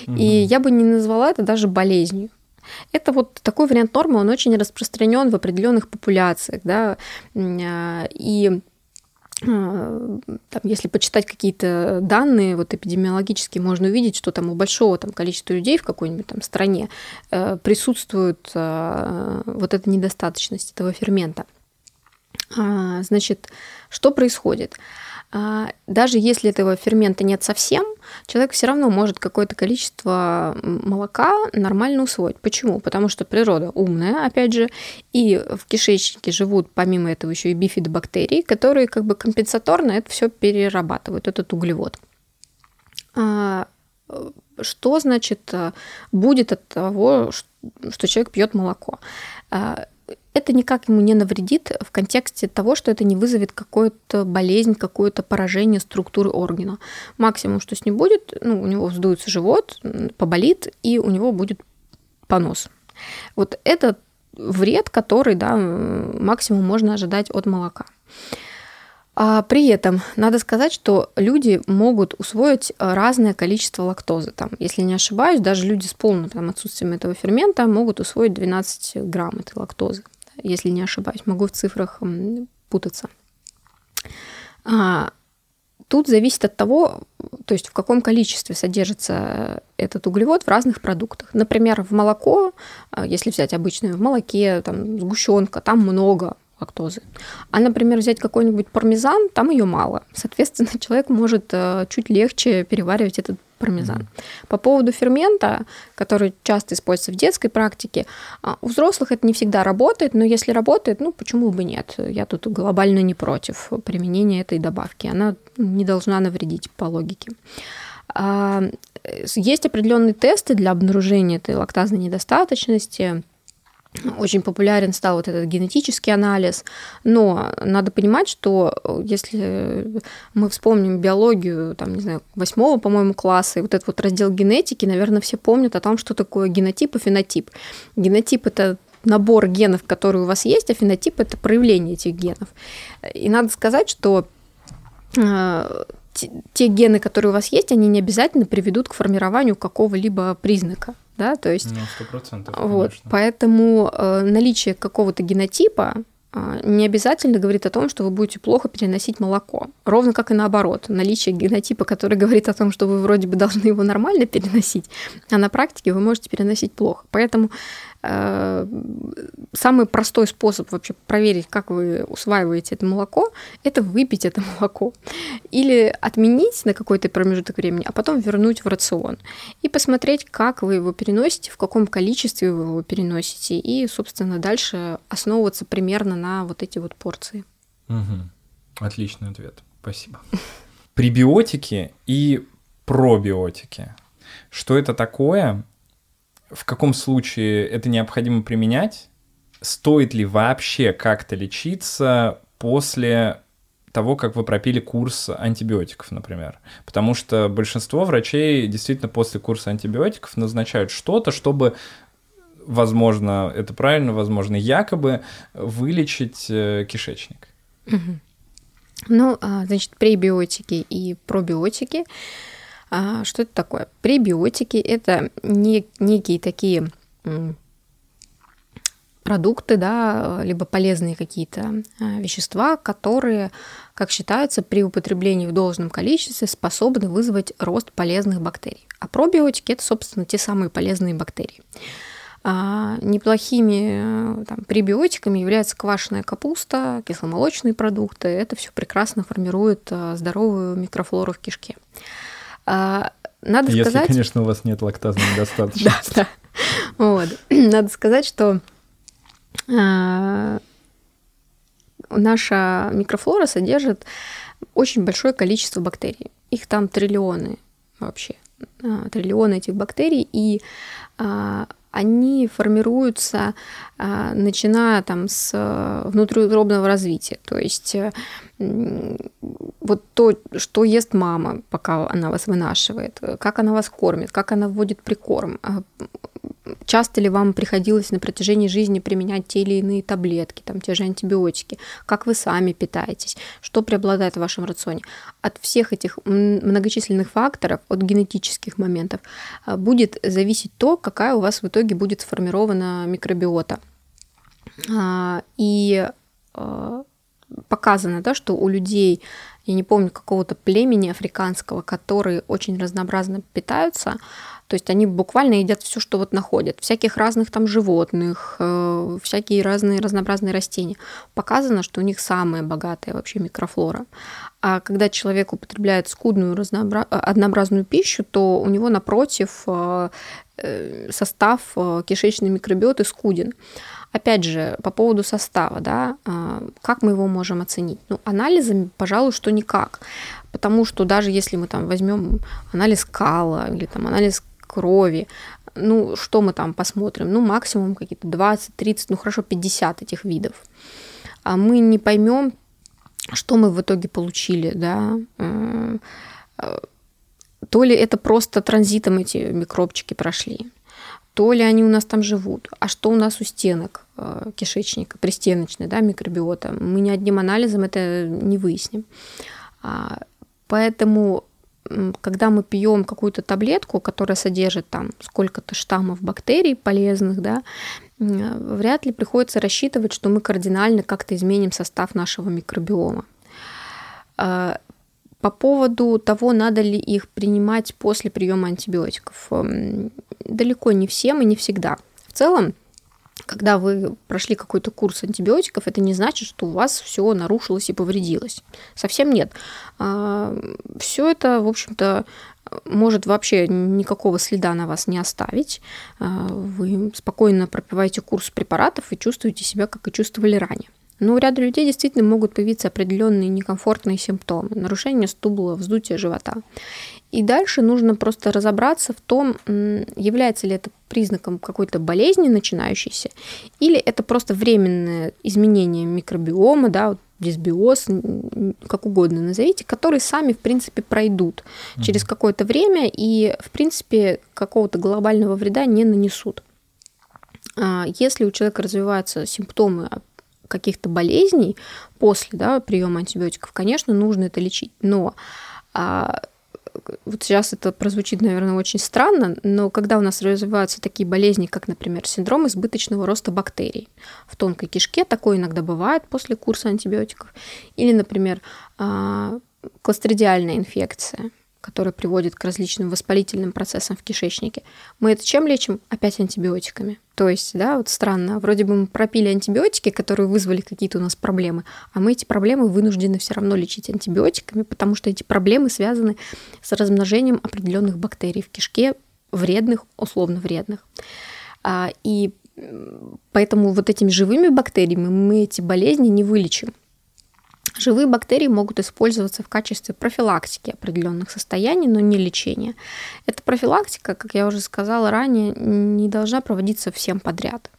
угу. и я бы не назвала это даже болезнью. Это вот такой вариант нормы, он очень распространен в определенных популяциях, да, а, и там, если почитать какие-то данные вот эпидемиологические, можно увидеть, что там у большого там, количества людей в какой-нибудь там стране э, присутствует э, вот эта недостаточность этого фермента. А, значит, что происходит? А, даже если этого фермента нет совсем, человек все равно может какое-то количество молока нормально усвоить. Почему? Потому что природа умная, опять же, и в кишечнике живут помимо этого еще и бифидобактерии, которые как бы компенсаторно это все перерабатывают, этот углевод. А, что значит э, будет от того, что человек пьет молоко? Это никак ему не навредит в контексте того, что это не вызовет какую-то болезнь, какое-то поражение структуры органа. Максимум, что с ним будет, ну, у него вздуется живот, поболит, и у него будет понос. Вот это вред, который, да, максимум можно ожидать от молока. А при этом надо сказать, что люди могут усвоить разное количество лактозы. Там, если не ошибаюсь, даже люди с полным там, отсутствием этого фермента могут усвоить 12 грамм этой лактозы если не ошибаюсь. Могу в цифрах путаться. А, тут зависит от того, то есть в каком количестве содержится этот углевод в разных продуктах. Например, в молоко, а, если взять обычное, в молоке, там, сгущенка, там много лактозы. А, например, взять какой-нибудь пармезан, там ее мало. Соответственно, (laughs) человек может э, чуть легче переваривать этот пармезан. По поводу фермента, который часто используется в детской практике, а, у взрослых это не всегда работает, но если работает, ну почему бы нет? Я тут глобально не против применения этой добавки. Она не должна навредить по логике. А, есть определенные тесты для обнаружения этой лактазной недостаточности очень популярен стал вот этот генетический анализ, но надо понимать, что э, если мы вспомним биологию, там, не знаю, восьмого, по-моему, класса, и вот этот вот раздел генетики, наверное, все помнят о том, что такое генотип и фенотип. Генотип – это набор генов, которые у вас есть, а фенотип – это проявление этих генов. И надо сказать, что э, те гены, которые у вас есть, они не обязательно приведут к формированию какого-либо признака да, то есть... Ну, 100%, вот, поэтому э, наличие какого-то генотипа э, не обязательно говорит о том, что вы будете плохо переносить молоко. Ровно как и наоборот. Наличие генотипа, который (laughs) говорит о том, что вы вроде бы должны его нормально переносить, а на практике вы можете переносить плохо. Поэтому самый простой способ вообще проверить, как вы усваиваете это молоко, это выпить это молоко. Или отменить на какой-то промежуток времени, а потом вернуть в рацион. И посмотреть, как вы его переносите, в каком количестве вы его переносите. И, собственно, дальше основываться примерно на вот эти вот порции. Угу. Отличный ответ. Спасибо. Пребиотики и пробиотики. Что это такое? В каком случае это необходимо применять? Стоит ли вообще как-то лечиться после того, как вы пропили курс антибиотиков, например. Потому что большинство врачей действительно после курса антибиотиков назначают что-то, чтобы возможно, это правильно, возможно, якобы вылечить э, кишечник. Ну, а, значит, пребиотики и пробиотики. А, что это такое? Пребиотики – это не, некие такие продукты, да, либо полезные какие-то а, вещества, которые, как считается, при употреблении в должном количестве способны вызвать рост полезных бактерий. А пробиотики – это, собственно, те самые полезные бактерии. А неплохими там, пребиотиками являются квашеная капуста, кисломолочные продукты. Это все прекрасно формирует а, здоровую микрофлору в кишке. А, надо Если, сказать... конечно, у вас нет лактазной (laughs) недостаточности. Да, да. Вот. (clears throat) Надо сказать, что а, наша микрофлора содержит очень большое количество бактерий. Их там триллионы вообще, триллионы этих бактерий, и они формируются, а, начиная там с э, внутриутробного развития. То есть э, вот то, что ест мама, пока она вас вынашивает, как она вас кормит, как она вводит прикорм, а, часто ли вам приходилось на протяжении жизни применять те или иные таблетки, там те же антибиотики, как вы сами питаетесь, что преобладает в вашем рационе. От всех этих многочисленных факторов, от генетических моментов, а, будет зависеть то, какая у вас в итоге будет сформирована микробиота. А, и а, показано, да, что у людей, я не помню какого-то племени африканского, которые очень разнообразно питаются, то есть они буквально едят все, что вот находят. Всяких разных там животных, э, всякие разные разнообразные растения. Показано, что у них самая богатая вообще микрофлора. А когда человек употребляет скудную разнообра... однообразную пищу, то у него напротив э, э, состав кишечной микробиоты скуден. Опять же, по поводу состава, да, как мы его можем оценить? Ну, анализами, пожалуй, что никак. Потому что даже если мы там возьмем анализ кала или там анализ крови. Ну, что мы там посмотрим? Ну, максимум какие-то 20, 30, ну хорошо, 50 этих видов. А мы не поймем, что мы в итоге получили, да. Э, то ли это просто транзитом эти микробчики прошли, то ли они у нас там живут, а что у нас у стенок э, кишечника, пристеночной, да, микробиота. Мы ни одним анализом это не выясним. А, поэтому когда мы пьем какую-то таблетку, которая содержит там сколько-то штаммов бактерий полезных, да, вряд ли приходится рассчитывать, что мы кардинально как-то изменим состав нашего микробиома. А, по поводу того, надо ли их принимать после приема антибиотиков, далеко не всем и не всегда. В целом, когда вы прошли какой-то курс антибиотиков, это не значит, что у вас все нарушилось и повредилось. Совсем нет. А, все это, в общем-то, может вообще никакого следа на вас не оставить. А, вы спокойно пропиваете курс препаратов и чувствуете себя, как и чувствовали ранее. Но у ряда людей действительно могут появиться определенные некомфортные симптомы, нарушение стула, вздутие живота. И дальше нужно просто разобраться в том, является ли это признаком какой-то болезни начинающейся, или это просто временное изменение микробиома, да, дисбиоз, как угодно назовите, которые сами, в принципе, пройдут mm-hmm. через какое-то время и, в принципе, какого-то глобального вреда не нанесут. А, если у человека развиваются симптомы каких-то болезней после да, приема антибиотиков, конечно, нужно это лечить. Но а, вот сейчас это прозвучит, наверное, очень странно, но когда у нас развиваются такие болезни, как, например, синдром избыточного роста бактерий в тонкой кишке, такое иногда бывает после курса антибиотиков, или, например, а, кластридиальная инфекция, который приводит к различным воспалительным процессам в кишечнике, мы это чем лечим? Опять антибиотиками. То есть, да, вот странно, вроде бы мы пропили антибиотики, которые вызвали какие-то у нас проблемы, а мы эти проблемы вынуждены все равно лечить антибиотиками, потому что эти проблемы связаны с размножением определенных бактерий в кишке, вредных, условно вредных. А, и поэтому вот этими живыми бактериями мы эти болезни не вылечим. Живые бактерии могут использоваться в качестве профилактики определенных состояний, но не лечения. Эта профилактика, как я уже сказала ранее, не должна проводиться всем подряд.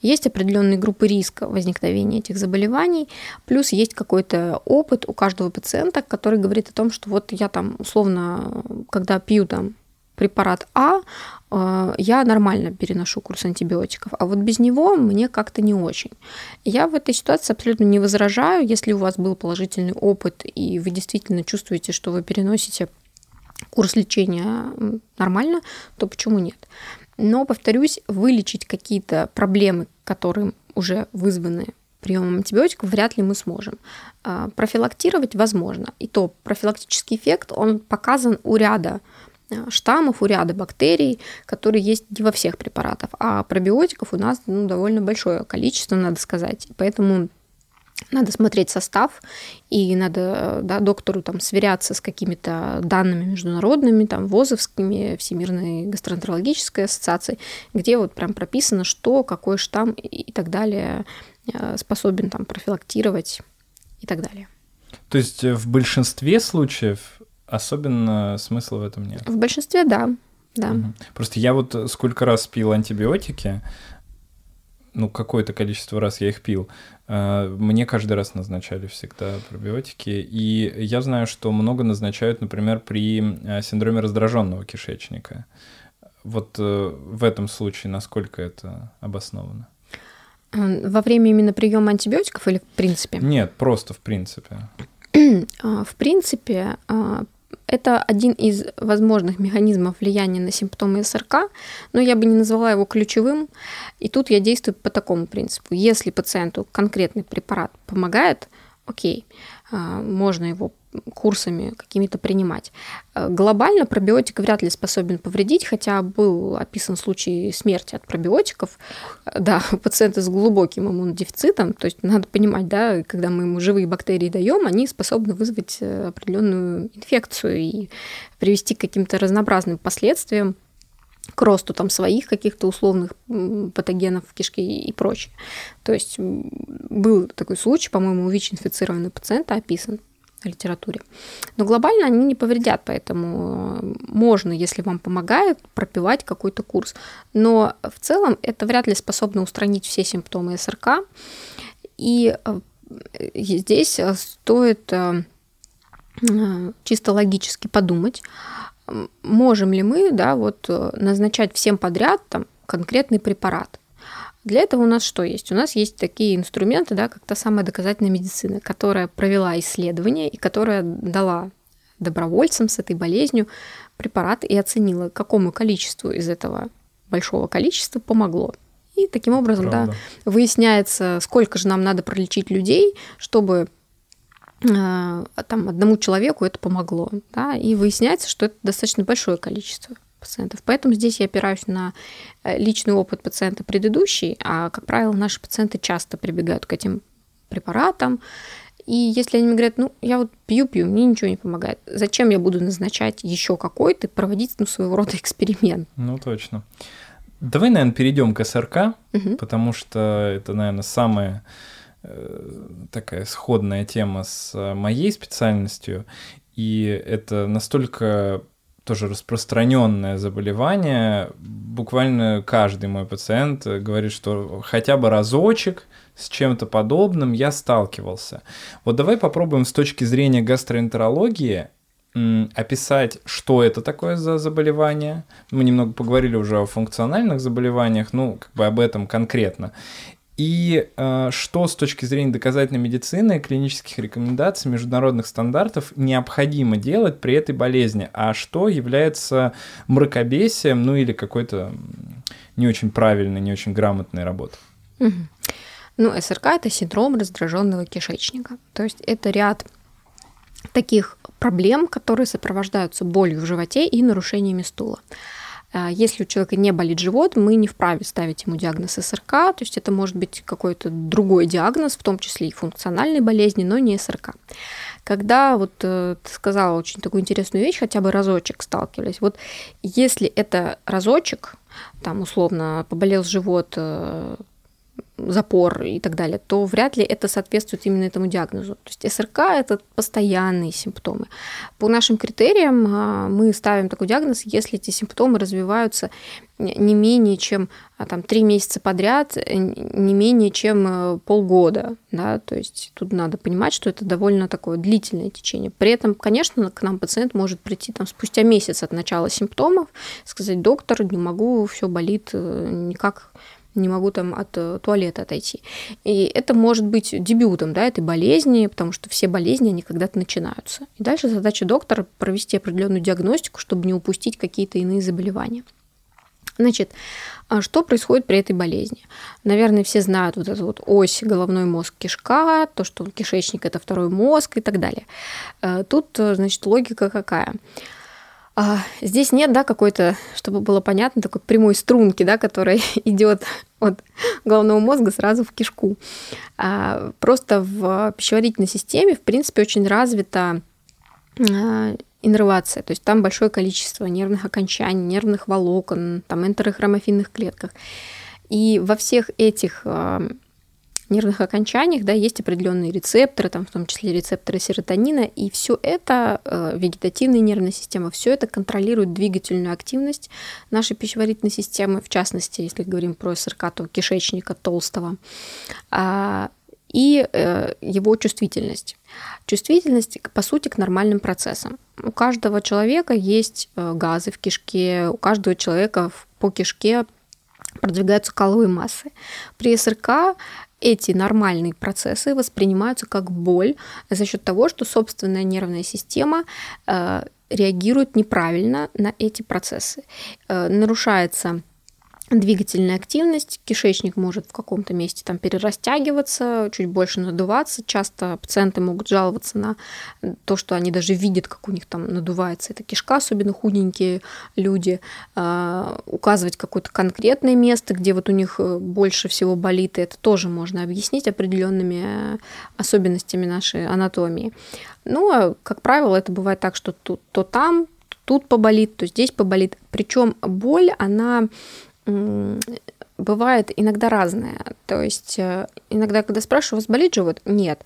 Есть определенные группы риска возникновения этих заболеваний, плюс есть какой-то опыт у каждого пациента, который говорит о том, что вот я там условно, когда пью там препарат А, я нормально переношу курс антибиотиков, а вот без него мне как-то не очень. Я в этой ситуации абсолютно не возражаю, если у вас был положительный опыт, и вы действительно чувствуете, что вы переносите курс лечения нормально, то почему нет? Но, повторюсь, вылечить какие-то проблемы, которые уже вызваны приемом антибиотиков вряд ли мы сможем. А, профилактировать возможно. И то профилактический эффект, он показан у ряда штаммов, у ряда бактерий, которые есть не во всех препаратах. А пробиотиков у нас ну, довольно большое количество, надо сказать. Поэтому надо смотреть состав, и надо э, да, доктору там сверяться с какими-то данными международными, там, ВОЗовскими, Всемирной гастроэнтерологической ассоциацией, где вот прям прописано, что, какой штамм и так далее э, способен там профилактировать и так далее. То есть в большинстве случаев особенно смысла в этом нет. В большинстве да. Да. Угу. Просто я вот сколько раз пил антибиотики, ну, какое-то количество раз я их пил, э, мне каждый раз назначали всегда пробиотики. И я знаю, что много назначают, например, при э, синдроме раздраженного кишечника. Вот э, в этом случае насколько это обосновано? Во время именно приема антибиотиков или в принципе? Нет, просто в принципе. (clears throat) А, в принципе, а, это один из возможных механизмов влияния на симптомы СРК, но я бы не назвала его ключевым. И тут я действую по такому принципу. Если пациенту конкретный препарат помогает, окей, а, можно его курсами какими-то принимать. Э, глобально пробиотик вряд ли способен повредить, хотя был описан случай смерти от пробиотиков. Э, да, (laughs) у пациента с глубоким иммунодефицитом, то есть надо понимать, да, когда мы ему живые бактерии даем, они способны вызвать э, определенную инфекцию и привести к каким-то разнообразным последствиям к росту там своих каких-то условных патогенов в кишке и прочее. То есть был такой случай, по-моему, у ВИЧ-инфицированного пациента описан литературе. Но глобально они не повредят, поэтому э, можно, если вам помогает, пропивать какой-то курс. Но в целом это вряд ли способно устранить все симптомы СРК. И э, здесь э, стоит чисто логически подумать, можем ли мы да, вот, назначать всем подряд там, конкретный препарат. Для этого у нас что есть? У нас есть такие инструменты, да, как та самая доказательная медицина, которая провела исследование и которая дала добровольцам с этой болезнью препарат и оценила, какому количеству из этого большого количества помогло. И таким образом, Правда. да, выясняется, сколько же нам надо пролечить людей, чтобы э, там одному человеку это помогло, да, и выясняется, что это достаточно большое количество пациентов. Поэтому здесь я опираюсь на э, личный опыт пациента предыдущий, а, как правило, наши пациенты часто прибегают к этим препаратам. И если они мне говорят, ну, я вот пью-пью, мне ничего не помогает, зачем я буду назначать еще какой-то, проводить ну, своего рода эксперимент? Ну, точно. Давай, наверное, перейдем к СРК, угу. потому что это, наверное, самая э, такая сходная тема с э, моей специальностью. И это настолько тоже распространенное заболевание. Буквально каждый мой пациент говорит, что хотя бы разочек с чем-то подобным я сталкивался. Вот давай попробуем с точки зрения гастроэнтерологии описать, что это такое за заболевание. Мы немного поговорили уже о функциональных заболеваниях, ну, как бы об этом конкретно. И э, что с точки зрения доказательной медицины, клинических рекомендаций, международных стандартов необходимо делать при этой болезни, а что является мракобесием, ну или какой-то не очень правильной, не очень грамотной работой? Ну, СРК это синдром раздраженного кишечника. То есть это ряд таких проблем, которые сопровождаются болью в животе и нарушениями стула. А, если у человека не болит живот, мы не вправе ставить ему диагноз СРК, то есть это может быть какой-то другой диагноз, в том числе и функциональной болезни, но не СРК. Когда вот э, ты сказала очень такую интересную вещь, хотя бы разочек сталкивались, вот если это разочек, там условно поболел живот э, запор и так далее, то вряд ли это соответствует именно этому диагнозу. То есть СРК – это постоянные симптомы. По нашим критериям а, мы ставим такой диагноз, если эти симптомы развиваются не менее чем а, там, три месяца подряд, э, не менее чем э, полгода. Да? То есть тут надо понимать, что это довольно такое длительное течение. При этом, конечно, к нам пациент может прийти там, спустя месяц от начала симптомов, сказать, доктор, не могу, все болит, э, никак не могу там от э, туалета отойти. И это может быть дебютом да, этой болезни, потому что все болезни, они когда-то начинаются. И дальше задача доктора провести определенную диагностику, чтобы не упустить какие-то иные заболевания. Значит, а что происходит при этой болезни? Наверное, все знают вот эту вот ось головной мозг кишка, то, что кишечник это второй мозг и так далее. Э, тут, э, значит, логика какая? А, здесь нет, да, какой-то, чтобы было понятно, такой прямой струнки, да, которая (laughs) идет от головного мозга сразу в кишку. А, просто в пищеварительной системе, в принципе, очень развита а, иннервация, то есть там большое количество нервных окончаний, нервных волокон, там энтерохромофильных клетках. И во всех этих а, нервных окончаниях да, есть определенные рецепторы, там, в том числе рецепторы серотонина, и все это, э, вегетативная нервная система, все это контролирует двигательную активность нашей пищеварительной системы, в частности, если говорим про СРК, то кишечника толстого, а, и э, его чувствительность. Чувствительность, по сути, к нормальным процессам. У каждого человека есть э, газы в кишке, у каждого человека по кишке продвигаются каловые массы. При СРК эти нормальные процессы воспринимаются как боль за счет того, что собственная нервная система э, реагирует неправильно на эти процессы. Э, нарушается двигательная активность, кишечник может в каком-то месте там перерастягиваться, чуть больше надуваться. Часто пациенты могут жаловаться на то, что они даже видят, как у них там надувается эта кишка, особенно худенькие люди, а, указывать какое-то конкретное место, где вот у них э, больше всего болит, и это тоже можно объяснить определенными э, особенностями нашей анатомии. Ну, а, как правило, это бывает так, что то, то там, тут поболит, то здесь поболит. Причем боль, она бывает иногда разное. То есть э, иногда, когда спрашиваю, у вас болит живот? Нет.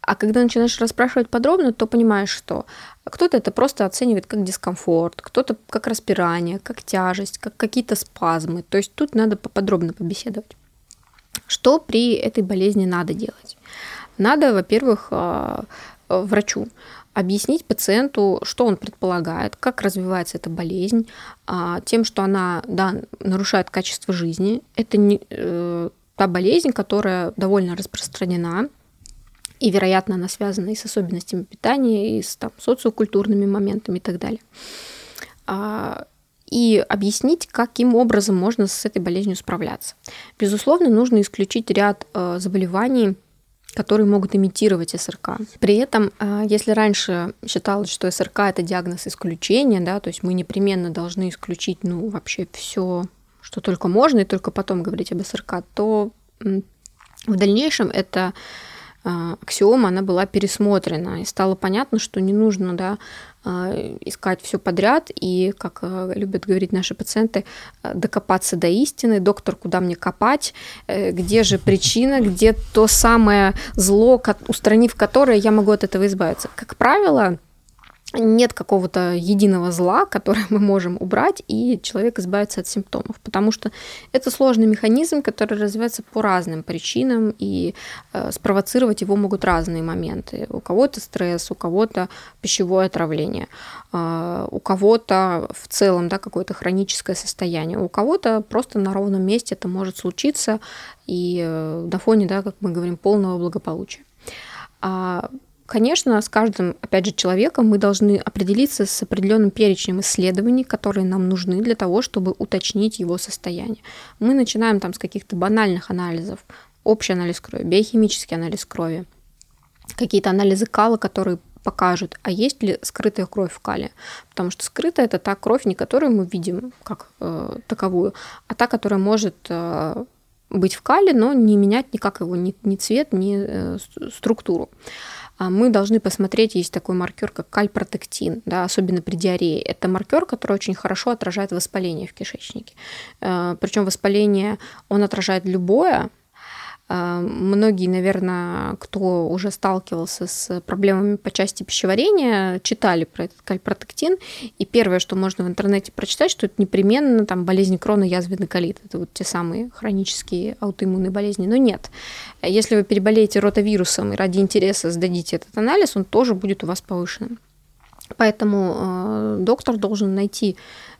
А когда начинаешь расспрашивать подробно, то понимаешь, что кто-то это просто оценивает как дискомфорт, кто-то как распирание, как тяжесть, как какие-то спазмы. То есть тут надо поподробно побеседовать. Что при этой болезни надо делать? Надо, во-первых, э, врачу объяснить пациенту, что он предполагает, как развивается эта болезнь, а, тем, что она да, нарушает качество жизни. Это не, э, та болезнь, которая довольно распространена, и, вероятно, она связана и с особенностями питания, и с там, социокультурными моментами и так далее. А, и объяснить, каким образом можно с этой болезнью справляться. Безусловно, нужно исключить ряд э, заболеваний, которые могут имитировать СРК. При этом, а, если раньше считалось, что СРК это диагноз исключения, да, то есть мы непременно должны исключить, ну, вообще все, что только можно, и только потом говорить об СРК, то в дальнейшем это аксиома, она была пересмотрена, и стало понятно, что не нужно да, а, искать все подряд, и, как а, любят говорить наши пациенты, докопаться до истины, доктор, куда мне копать, э, где же причина, где то самое зло, устранив которое, я могу от этого избавиться. Как правило, нет какого-то единого зла, которое мы можем убрать, и человек избавится от симптомов, потому что это сложный механизм, который развивается по разным причинам, и э, спровоцировать его могут разные моменты. У кого-то стресс, у кого-то пищевое отравление, э, у кого-то в целом да, какое-то хроническое состояние, у кого-то просто на ровном месте это может случиться, и э, на фоне, да, как мы говорим, полного благополучия. Конечно, с каждым, опять же, человеком мы должны определиться с определенным перечнем исследований, которые нам нужны для того, чтобы уточнить его состояние. Мы начинаем там с каких-то банальных анализов, общий анализ крови, биохимический анализ крови, какие-то анализы кала, которые покажут, а есть ли скрытая кровь в кале. Потому что скрытая это та кровь, не которую мы видим как э, таковую, а та, которая может э, быть в кале, но не менять никак его ни, ни цвет, ни э, структуру. А мы должны посмотреть, есть такой маркер, как кальпротектин, да, особенно при диарее. Это маркер, который очень хорошо отражает воспаление в кишечнике. Э, Причем воспаление он отражает любое, а, многие, наверное, кто уже сталкивался с проблемами по части пищеварения, читали про этот кальпротектин. И первое, что можно в интернете прочитать, что это непременно там, болезнь крона, язвенный колит. Это вот те самые хронические аутоиммунные болезни. Но нет. Если вы переболеете ротавирусом и ради интереса сдадите этот анализ, он тоже будет у вас повышенным. Поэтому э, доктор должен найти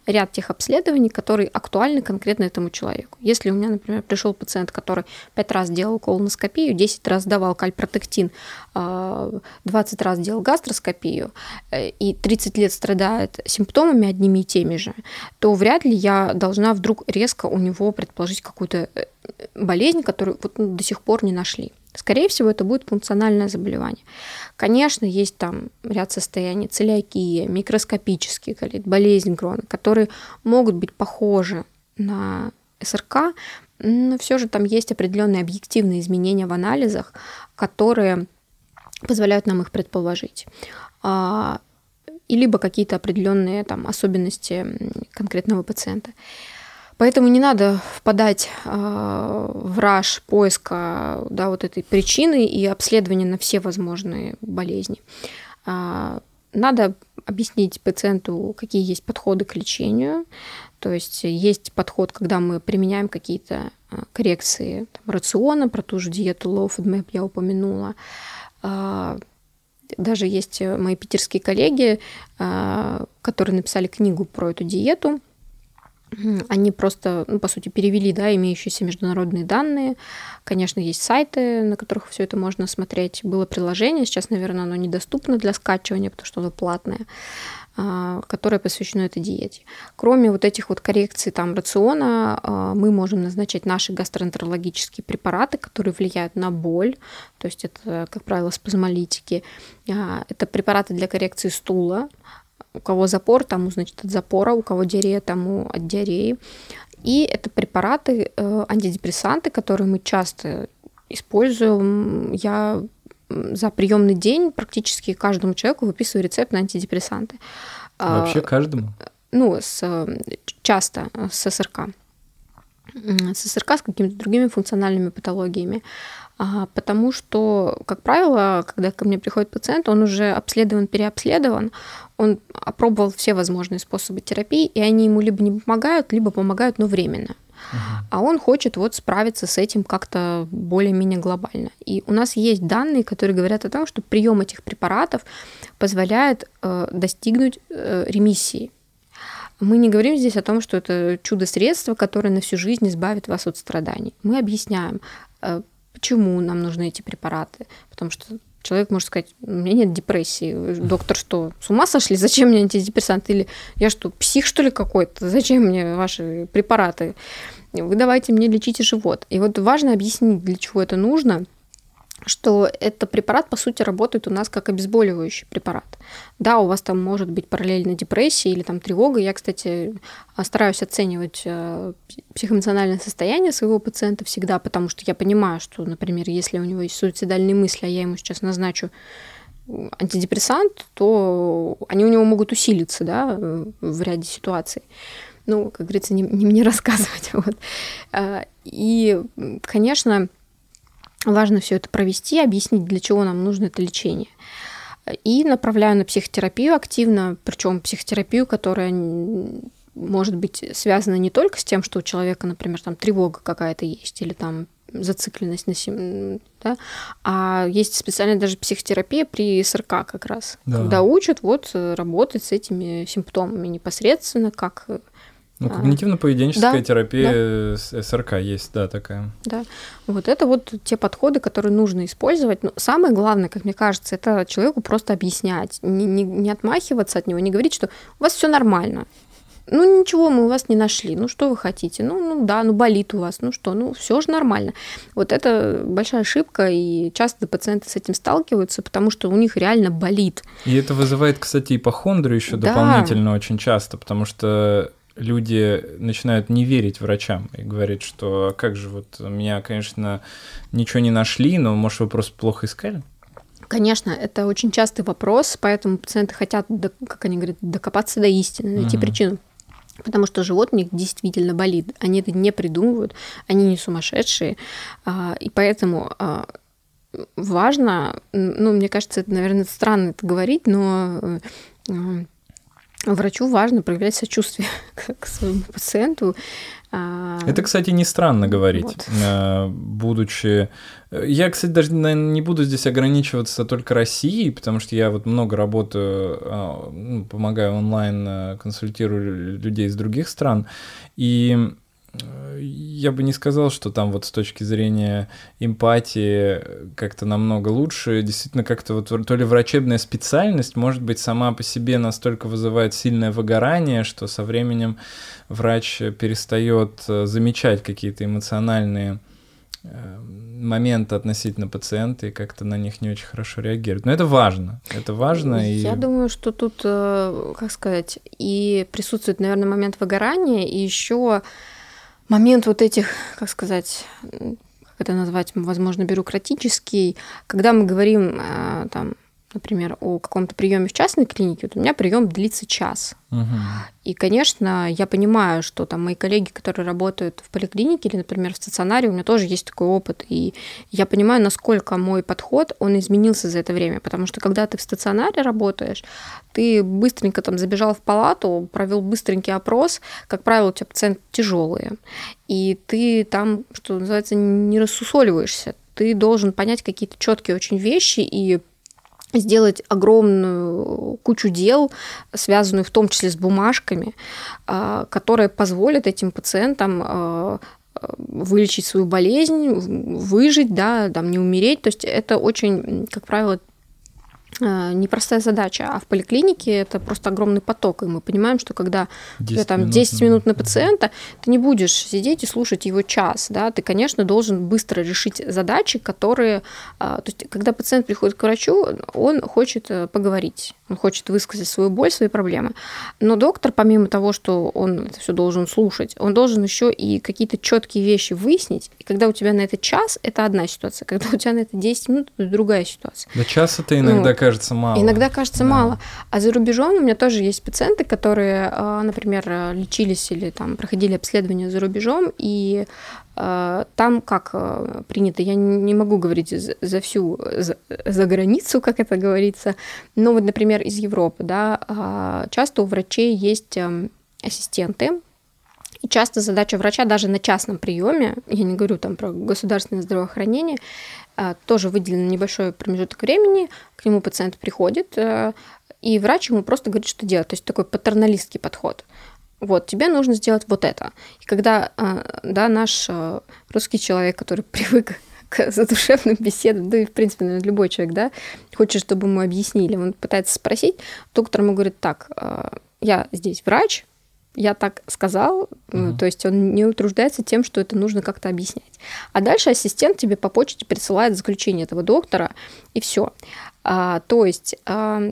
ряд тех обследований, которые актуальны конкретно этому человеку. Если у меня, например, пришел пациент, который 5 раз делал колоноскопию, 10 раз давал кальпротектин, 20 а, раз делал гастроскопию э, и 30 лет страдает симптомами одними и теми же, то вряд ли я должна вдруг резко у него предположить какую-то э, болезнь, которую вот до сих пор не нашли. Скорее всего, это будет функциональное заболевание. Конечно, есть там ряд состояний, целиакия, микроскопические колит, болезнь Крона, которые могут быть похожи на СРК, но все же там есть определенные объективные изменения в анализах, которые позволяют нам их предположить. А, и либо какие-то определенные там особенности конкретного пациента. Поэтому не надо впадать э, в раж поиска да, вот этой причины и обследования на все возможные болезни. Э, надо объяснить пациенту, какие есть подходы к лечению. То есть есть подход, когда мы применяем какие-то коррекции там, рациона, про ту же диету low FODMAP я упомянула. Даже есть мои питерские коллеги, которые написали книгу про эту диету, они просто, ну, по сути, перевели, да, имеющиеся международные данные. Конечно, есть сайты, на которых все это можно смотреть. Было приложение, сейчас, наверное, оно недоступно для скачивания, потому что оно платное, а, которое посвящено этой диете. Кроме вот этих вот коррекций там рациона, а, мы можем назначать наши гастроэнтерологические препараты, которые влияют на боль, то есть это, как правило, спазмолитики. А, это препараты для коррекции стула, у кого запор, тому, значит, от запора, у кого диарея, тому от диареи. И это препараты, э, антидепрессанты, которые мы часто используем. Я за приемный день практически каждому человеку выписываю рецепт на антидепрессанты. А, Вообще каждому? Ну, с, часто с СРК. С СРК, с какими-то другими функциональными патологиями. А, потому что, как правило, когда ко мне приходит пациент, он уже обследован, переобследован, он опробовал все возможные способы терапии, и они ему либо не помогают, либо помогают, но временно. Uh-huh. А он хочет вот справиться с этим как-то более-менее глобально. И у нас есть данные, которые говорят о том, что прием этих препаратов позволяет э, достигнуть э, ремиссии. Мы не говорим здесь о том, что это чудо-средство, которое на всю жизнь избавит вас от страданий. Мы объясняем, э, почему нам нужны эти препараты. Потому что человек может сказать, у меня нет депрессии. Доктор что, с ума сошли? Зачем мне антидепрессанты? Или я что, псих что ли какой-то? Зачем мне ваши препараты? Вы давайте мне лечите живот. И вот важно объяснить, для чего это нужно – что этот препарат, по сути, работает у нас как обезболивающий препарат. Да, у вас там может быть параллельно депрессия или там тревога. Я, кстати, стараюсь оценивать э, психоэмоциональное состояние своего пациента всегда, потому что я понимаю, что, например, если у него есть суицидальные мысли, а я ему сейчас назначу антидепрессант, то они у него могут усилиться да, в ряде ситуаций. Ну, как говорится, не, не мне (laughs) рассказывать. Вот. Э, и, конечно, Важно все это провести, объяснить, для чего нам нужно это лечение. И направляю на психотерапию активно, причем психотерапию, которая может быть связана не только с тем, что у человека, например, там тревога какая-то есть или там зацикленность на сем... да, а есть специальная даже психотерапия при СРК как раз, да. когда учат вот работать с этими симптомами непосредственно, как ну, а. когнитивно-поведенческая да, терапия да. СРК есть, да, такая. Да, вот это вот те подходы, которые нужно использовать. Но самое главное, как мне кажется, это человеку просто объяснять, не, не, не отмахиваться от него, не говорить, что у вас все нормально. ну ничего, мы у вас не нашли, ну что вы хотите, ну, ну да, ну болит у вас, ну что, ну все же нормально. Вот это большая ошибка, и часто пациенты с этим сталкиваются, потому что у них реально болит. И это вызывает, кстати, ипохондрию еще да. дополнительно очень часто, потому что люди начинают не верить врачам и говорить, что «А как же вот меня, конечно, ничего не нашли, но может вы просто плохо искали? Конечно, это очень частый вопрос, поэтому пациенты хотят, как они говорят, докопаться до истины, найти uh-huh. причину. Потому что живот у них действительно болит. Они это не придумывают, они не сумасшедшие. А, и поэтому а, важно, ну, мне кажется, это, наверное, странно это говорить, но э, врачу важно проявлять сочувствие (laughs) к своему пациенту. А, Это, кстати, не странно говорить, вот. Э, будучи... Я, кстати, даже наверное, не буду здесь ограничиваться только Россией, потому что я вот много работаю, а, ну, помогаю онлайн, э, консультирую людей из других стран, и я бы не сказал, что там вот с точки зрения эмпатии как-то намного лучше. Действительно, как-то вот то ли врачебная специальность, может быть, сама по себе настолько вызывает сильное выгорание, что со временем врач перестает э, замечать какие-то эмоциональные э, моменты относительно пациента и как-то на них не очень хорошо реагирует. Но это важно. Это важно. Я и... думаю, что тут, э, как сказать, и присутствует, наверное, момент выгорания, и еще момент вот этих, как сказать, как это назвать, возможно, бюрократический, когда мы говорим там например, о каком-то приеме в частной клинике, вот у меня прием длится час. Угу. И, конечно, я понимаю, что там мои коллеги, которые работают в поликлинике или, например, в стационаре, у меня тоже есть такой опыт, и я понимаю, насколько мой подход, он изменился за это время, потому что когда ты в стационаре работаешь, ты быстренько там забежал в палату, провел быстренький опрос, как правило, у тебя пациенты тяжелые, и ты там, что называется, не рассусоливаешься, ты должен понять какие-то четкие очень вещи и сделать огромную кучу дел, связанную в том числе с бумажками, а, которые позволят этим пациентам а, вылечить свою болезнь, выжить, да, там, не умереть. То есть это очень, как правило, непростая задача, а в поликлинике это просто огромный поток, и мы понимаем, что когда 10 там 10 минут на пациента, ты не будешь сидеть и слушать его час, да, ты, конечно, должен быстро решить задачи, которые, а, то есть когда пациент приходит к врачу, он хочет э, поговорить, он хочет высказать свою боль, свои проблемы, но доктор, помимо того, что он это все должен слушать, он должен еще и какие-то четкие вещи выяснить, и когда у тебя на это час, это одна ситуация, когда у тебя на это 10 минут, это другая ситуация. Да час это иногда, ну, кажется мало. Иногда кажется да. мало. А за рубежом у меня тоже есть пациенты, которые, а, например, лечились или там проходили обследование за рубежом, и там как а, принято, я не могу говорить за всю, за, за границу, (laughs) как это говорится, но вот, например, из Европы, да, часто у врачей есть ассистенты, и часто задача врача даже на частном приеме, я не говорю там про государственное здравоохранение, а, тоже выделен небольшой промежуток времени, к нему пациент приходит, э, и врач ему просто говорит, что делать. То есть такой патерналистский подход. Вот, тебе нужно сделать вот это. И когда а, да, наш э, русский человек, который (laughs) привык к задушевным беседам, да и, в принципе, наверное, любой человек, да, хочет, чтобы ему объяснили, он пытается спросить, доктор ему говорит, так, э, я здесь врач, я так сказал, mm-hmm. то есть он не утруждается тем, что это нужно как-то объяснять. А дальше ассистент тебе по почте присылает заключение этого доктора, и все. А, то есть а,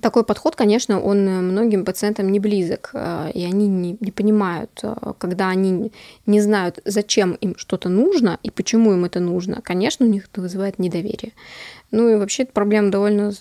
такой подход, конечно, он многим пациентам не близок, а, и они не, не понимают, а, когда они не знают, зачем им что-то нужно и почему им это нужно, конечно, у них это вызывает недоверие. Ну и вообще эта проблема довольно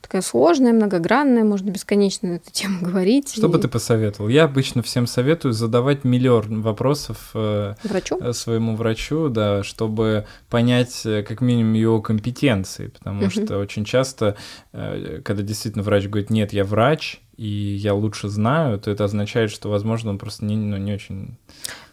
такая сложная, многогранная, можно бесконечно на эту тему говорить. Что и... бы ты посоветовал? Я обычно всем советую задавать миллион вопросов э, врачу? Э, своему врачу, да, чтобы понять э, как минимум его компетенции, потому угу. что очень часто, когда действительно врач говорит, нет, я врач, и я лучше знаю, то это означает, что, возможно, он просто не, ну, не очень...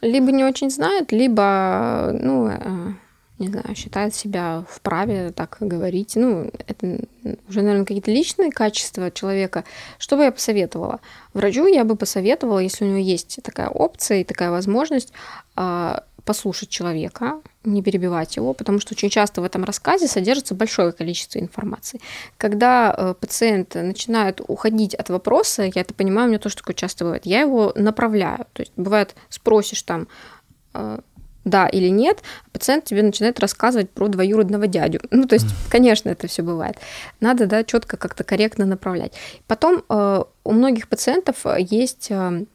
Либо не очень знает, либо, ну, не знаю, считает себя вправе так говорить. Ну, это уже, наверное, какие-то личные качества человека. Что бы я посоветовала? Врачу я бы посоветовала, если у него есть такая опция и такая возможность, а, послушать человека, не перебивать его, потому что очень часто в этом рассказе содержится большое количество информации. Когда э, пациент начинает уходить от вопроса, я это понимаю, у меня тоже такое часто бывает, я его направляю. То есть бывает, спросишь там, э, да или нет, пациент тебе начинает рассказывать про двоюродного дядю. Ну, то есть, конечно, это все бывает. Надо, да, четко как-то корректно направлять. Потом э, у многих пациентов есть э,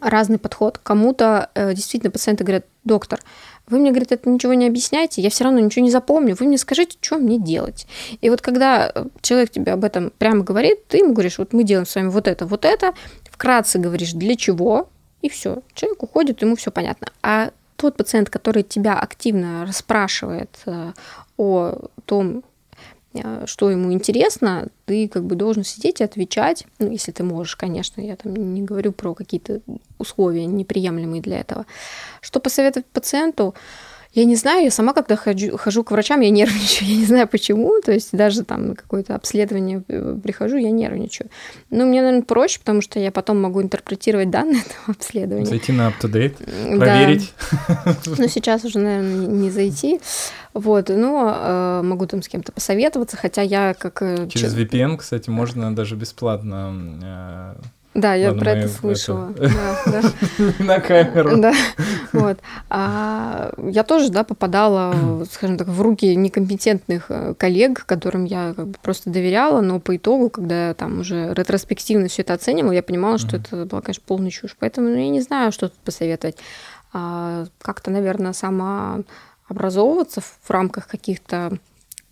разный подход. Кому-то э, действительно пациенты говорят, доктор, вы мне, говорит, это ничего не объясняете, я все равно ничего не запомню, вы мне скажите, что мне делать. И вот когда э, человек тебе об этом прямо говорит, ты ему говоришь, вот мы делаем с вами вот это, вот это, вкратце говоришь, для чего, и все. Человек уходит, ему все понятно. А тот пациент, который тебя активно расспрашивает э, о том, Э, что ему интересно, ты как бы должен сидеть и отвечать, ну, если ты можешь, конечно, я там не говорю про какие-то условия неприемлемые для этого. Что посоветовать пациенту? Я не знаю, я сама когда хожу, хожу к врачам, я нервничаю, (laughs) я не знаю почему, то есть даже там на какое-то обследование э, прихожу, я нервничаю. Но мне, наверное, проще, потому что я потом могу интерпретировать данные (laughs) этого обследования. Зайти на UpToDate, проверить. Да. (laughs) Но сейчас уже, наверное, не зайти. Вот, но э, могу там с кем-то посоветоваться, хотя я как... Э, Через VPN, кстати, можно даже бесплатно да, я Ладно, про это слышала. (laughs) На камеру. Да, вот. А я тоже, да, попадала, (clears throat) скажем так, в руки некомпетентных э, коллег, которым я как бы просто доверяла, но по итогу, когда я там уже ретроспективно все это оценивала, я понимала, что это была, конечно, полная чушь. Поэтому ну, я не знаю, что тут посоветовать. А, как-то, наверное, сама образовываться в рамках каких-то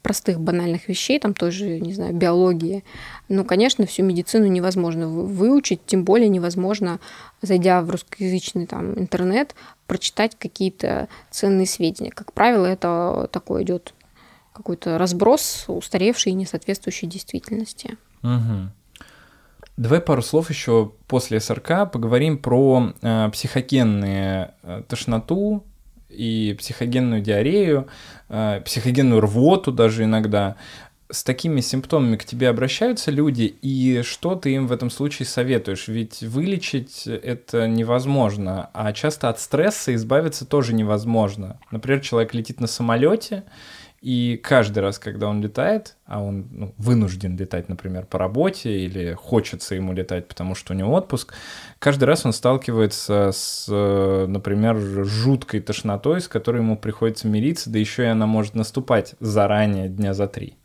простых банальных вещей, там тоже, не знаю, биологии. Ну, конечно, всю медицину невозможно выучить, тем более невозможно, зайдя в русскоязычный там интернет, прочитать какие-то ценные сведения. Как правило, это такой идет какой-то разброс, устаревший и не соответствующий действительности. Угу. Давай пару слов еще после СРК поговорим про э, психогенные э, тошноту, и психогенную диарею, э, психогенную рвоту даже иногда. С такими симптомами к тебе обращаются люди, и что ты им в этом случае советуешь? Ведь вылечить это невозможно, а часто от стресса избавиться тоже невозможно. Например, человек летит на самолете, и каждый раз, когда он летает, а он ну, вынужден летать, например, по работе или хочется ему летать, потому что у него отпуск, каждый раз он сталкивается с, например, жуткой тошнотой, с которой ему приходится мириться, да еще и она может наступать заранее, дня за три.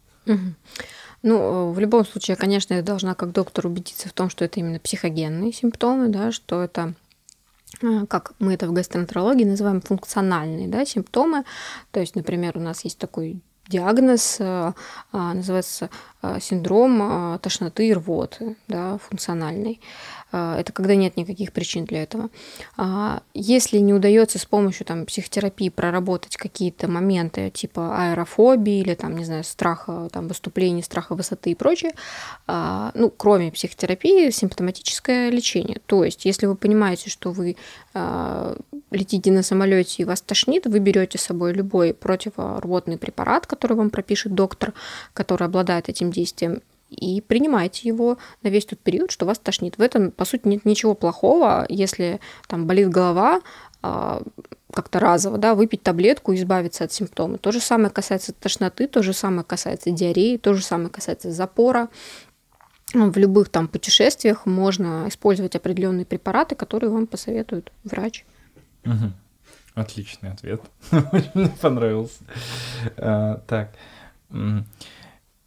Ну, в любом случае, конечно, я должна как доктор убедиться в том, что это именно психогенные симптомы, да, что это а, как мы это в гастроэнтерологии называем функциональные да, симптомы. То есть, например, у нас есть такой диагноз, а, называется синдром тошноты и рвоты, да, функциональный. А, это когда нет никаких причин для этого. А, если не удается с помощью там, психотерапии проработать какие-то моменты типа аэрофобии или там, не знаю, страха там, выступлений, страха высоты и прочее, а, ну, кроме психотерапии, симптоматическое лечение. То есть, если вы понимаете, что вы летите на самолете и вас тошнит, вы берете с собой любой противорвотный препарат, который вам пропишет доктор, который обладает этим действием, и принимайте его на весь тот период, что вас тошнит. В этом, по сути, нет ничего плохого, если там болит голова, а, как-то разово, да, выпить таблетку и избавиться от симптомов. То же самое касается тошноты, то же самое касается диареи, то же самое касается запора. В любых там путешествиях можно использовать определенные препараты, которые вам посоветует врач. Угу. Отличный ответ. (laughs) Очень понравился. А, так.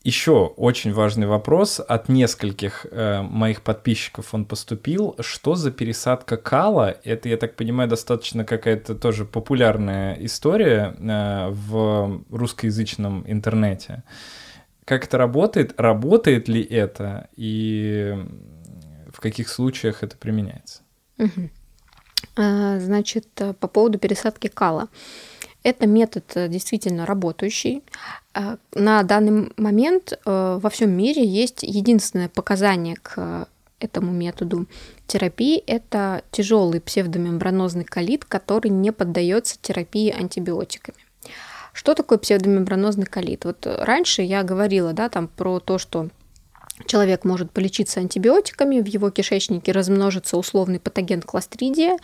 Еще очень важный вопрос от нескольких э, моих подписчиков он поступил. Что за пересадка кала? Это, я так понимаю, достаточно какая-то тоже популярная история э, в русскоязычном интернете. Как это работает? Работает ли это? И в каких случаях это применяется? Угу. Значит, э, по поводу пересадки кала. Это метод э, действительно работающий. Э, на данный момент э, во всем мире есть единственное показание к этому методу терапии – это тяжелый псевдомембранозный колит, который не поддается терапии антибиотиками. Что такое псевдомембранозный колит? Вот раньше я говорила, да, там про то, что Человек может полечиться антибиотиками, в его кишечнике размножится условный патоген кластридия,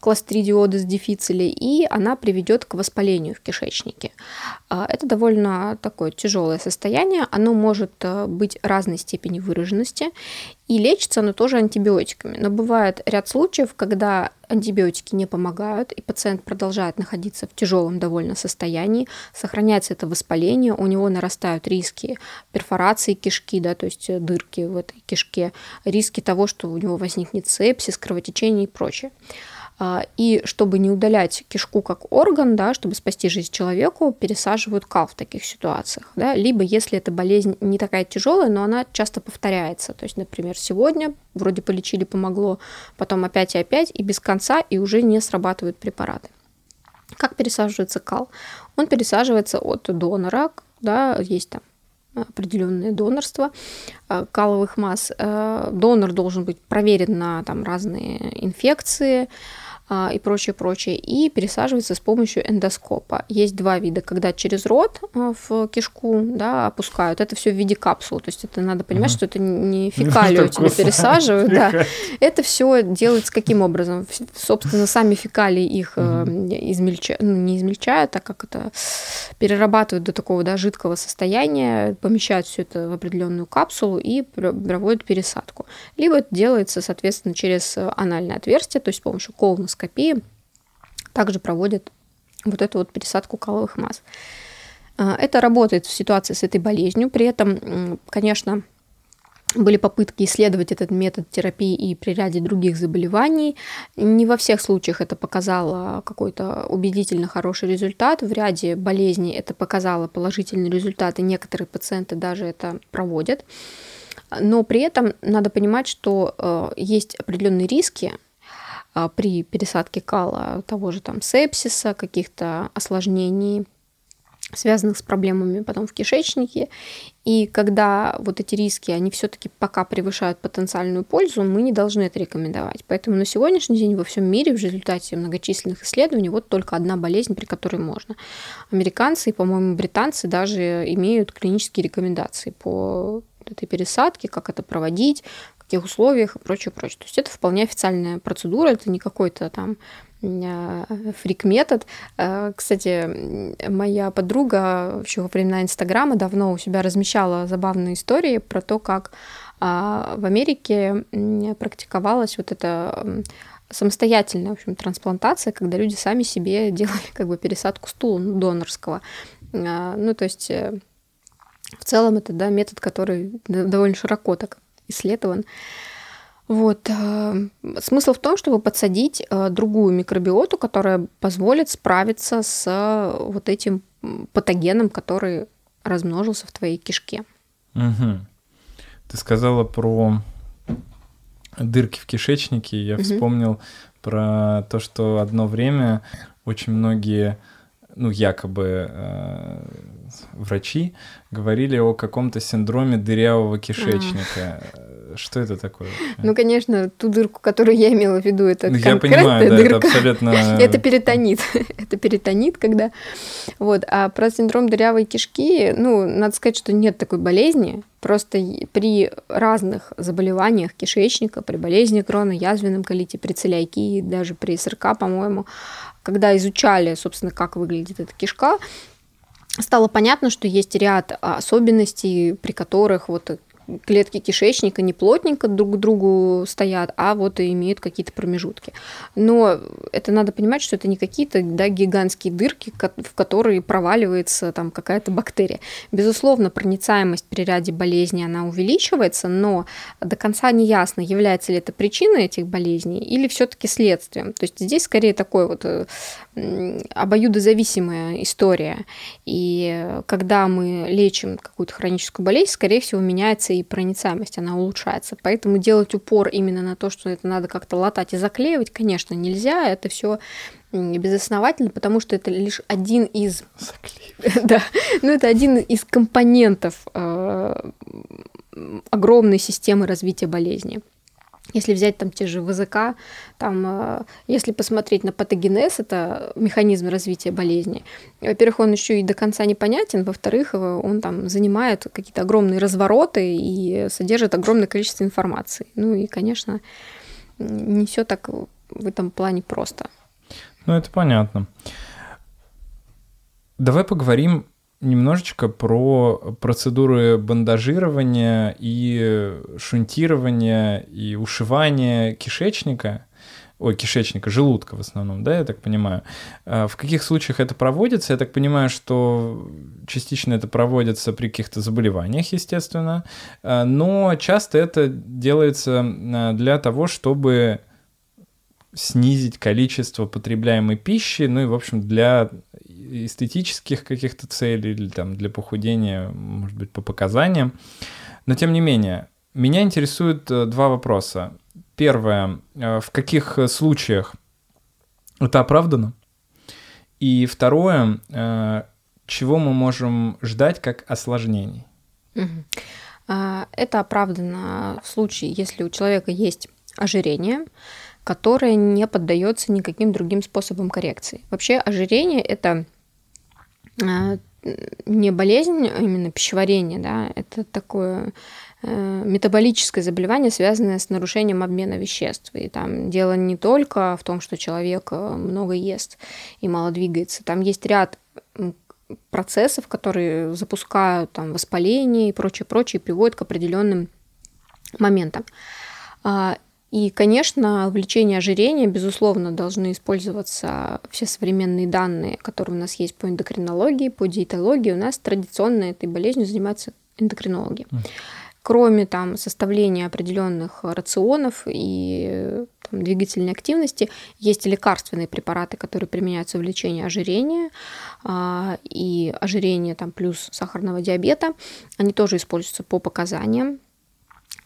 кластридиодес дифицили, и она приведет к воспалению в кишечнике. А, это довольно такое тяжелое состояние, оно может э, быть разной степени выраженности, и лечится оно тоже антибиотиками. Но бывает ряд случаев, когда антибиотики не помогают, и пациент продолжает находиться в тяжелом довольно состоянии, сохраняется это воспаление, у него нарастают риски перфорации кишки, да, то есть дырки в этой кишке, риски того, что у него возникнет сепсис, кровотечение и прочее. А, и чтобы не удалять кишку как орган, да, чтобы спасти жизнь человеку, пересаживают кал в таких ситуациях. Да? Либо если эта болезнь не такая тяжелая, но она часто повторяется. То есть, например, сегодня вроде полечили, помогло, потом опять и опять, и без конца, и уже не срабатывают препараты. Как пересаживается кал? Он пересаживается от донора, да, есть там определенное донорство а, каловых масс. А, донор должен быть проверен на там, разные инфекции, и прочее, прочее, и пересаживается с помощью эндоскопа. Есть два вида, когда через рот а, в кишку да, опускают, это все в виде капсул, то есть это надо понимать, угу. что это не фекалию тебе пересаживают, да. Это все делается каким образом? Собственно, сами фекалии их угу. измельчают, ну, не измельчают, а как это перерабатывают до такого да, жидкого состояния, помещают все это в определенную капсулу и проводят пересадку. Либо это делается, соответственно, через анальное отверстие, то есть с помощью колоноскопии эндоскопии также проводят вот эту вот пересадку каловых масс. А, это работает в ситуации с этой болезнью. При этом, конечно, были попытки исследовать этот метод терапии и при ряде других заболеваний. Не во всех случаях это показало какой-то убедительно хороший результат. В ряде болезней это показало положительный результат, и некоторые пациенты даже это проводят. Но при этом надо понимать, что э, есть определенные риски при пересадке кала того же там сепсиса, каких-то осложнений, связанных с проблемами потом в кишечнике. И когда вот эти риски, они все-таки пока превышают потенциальную пользу, мы не должны это рекомендовать. Поэтому на сегодняшний день во всем мире в результате многочисленных исследований вот только одна болезнь, при которой можно. Американцы и, по-моему, британцы даже имеют клинические рекомендации по этой пересадке, как это проводить, каких условиях и прочее, прочее. То есть это вполне официальная процедура, это не какой-то там а, фрик-метод. А, кстати, моя подруга еще во времена Инстаграма давно у себя размещала забавные истории про то, как а, в Америке практиковалась вот эта самостоятельная, в общем, трансплантация, когда люди сами себе (laughs) делали как бы пересадку стула ну, донорского. Ну, то есть э, в целом это да, метод, который довольно широко так исследован. Вот. Э, смысл в том, чтобы подсадить э, другую микробиоту, которая позволит справиться с э, вот этим патогеном, который размножился в твоей кишке. Угу. Ты сказала про дырки в кишечнике. Я угу. вспомнил про то, что одно время очень многие, ну, якобы врачи говорили о каком-то синдроме дырявого кишечника. А. Что это такое? Ну, конечно, ту дырку, которую я имела в виду, это ну, я понимаю, да, дырка. это абсолютно... (laughs) это перитонит. (laughs) это перитонит, когда... Вот. А про синдром дырявой кишки, ну, надо сказать, что нет такой болезни. Просто при разных заболеваниях кишечника, при болезни крона, язвенном колите, при целиакии, даже при СРК, по-моему, когда изучали, собственно, как выглядит эта кишка, стало понятно, что есть ряд особенностей, при которых вот клетки кишечника не плотненько друг к другу стоят, а вот и имеют какие-то промежутки. Но это надо понимать, что это не какие-то да, гигантские дырки, в которые проваливается там какая-то бактерия. Безусловно, проницаемость при ряде болезней она увеличивается, но до конца не ясно, является ли это причиной этих болезней или все-таки следствием. То есть здесь скорее такой вот э, обоюдозависимая история. И когда мы лечим какую-то хроническую болезнь, скорее всего, меняется и проницаемость, она улучшается. Поэтому делать упор именно на то, что это надо как-то латать и заклеивать, конечно, нельзя. Это все безосновательно, потому что это лишь один из... (laughs) да, ну это один из компонентов э, огромной системы развития болезни. Если взять там те же ВЗК, там, э, если посмотреть на патогенез, это механизм развития болезни, во-первых, он еще и до конца непонятен, во-вторых, он там занимает какие-то огромные развороты и содержит огромное количество информации. Ну и, конечно, не все так в этом плане просто. Ну, это понятно. Давай поговорим немножечко про процедуры бандажирования и шунтирования и ушивания кишечника, ой, кишечника, желудка в основном, да, я так понимаю. А в каких случаях это проводится? Я так понимаю, что частично это проводится при каких-то заболеваниях, естественно, а, но часто это делается а, для того, чтобы снизить количество потребляемой пищи, ну и, в общем, для эстетических каких-то целей или там для похудения, может быть, по показаниям. Но тем не менее, меня интересуют э, два вопроса. Первое, э, в каких случаях это оправдано? И второе, э, чего мы можем ждать как осложнений? А, это оправдано в случае, если у человека есть ожирение, которое не поддается никаким другим способам коррекции. Вообще ожирение это не болезнь, а именно пищеварение, да, это такое э, метаболическое заболевание, связанное с нарушением обмена веществ. И там дело не только в том, что человек э, много ест и мало двигается. Там есть ряд процессов, которые запускают там воспаление и прочее, прочее, и приводят к определенным моментам. И, конечно, в лечении ожирения, безусловно, должны использоваться все современные данные, которые у нас есть по эндокринологии, по диетологии. У нас традиционно этой болезнью занимаются эндокринологи. Кроме там составления определенных рационов и там, двигательной активности, есть лекарственные препараты, которые применяются в лечении ожирения а, и ожирения там, плюс сахарного диабета. Они тоже используются по показаниям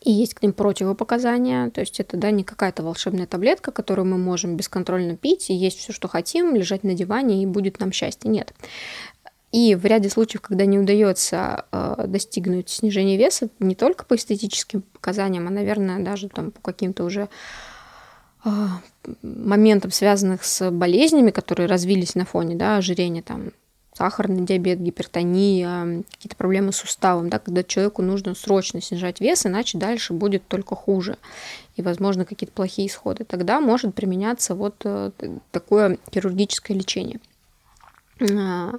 и есть к ним противопоказания, то есть это да, не какая-то волшебная таблетка, которую мы можем бесконтрольно пить и есть все, что хотим, лежать на диване и будет нам счастье. Нет. И в ряде случаев, когда не удается э, достигнуть снижения веса, не только по эстетическим показаниям, а, наверное, даже там по каким-то уже э, моментам, связанных с болезнями, которые развились на фоне да, ожирения, там, сахарный диабет, гипертония, какие-то проблемы с суставом, да, когда человеку нужно срочно снижать вес, иначе дальше будет только хуже и, возможно, какие-то плохие исходы. Тогда может применяться вот э, такое хирургическое лечение. А,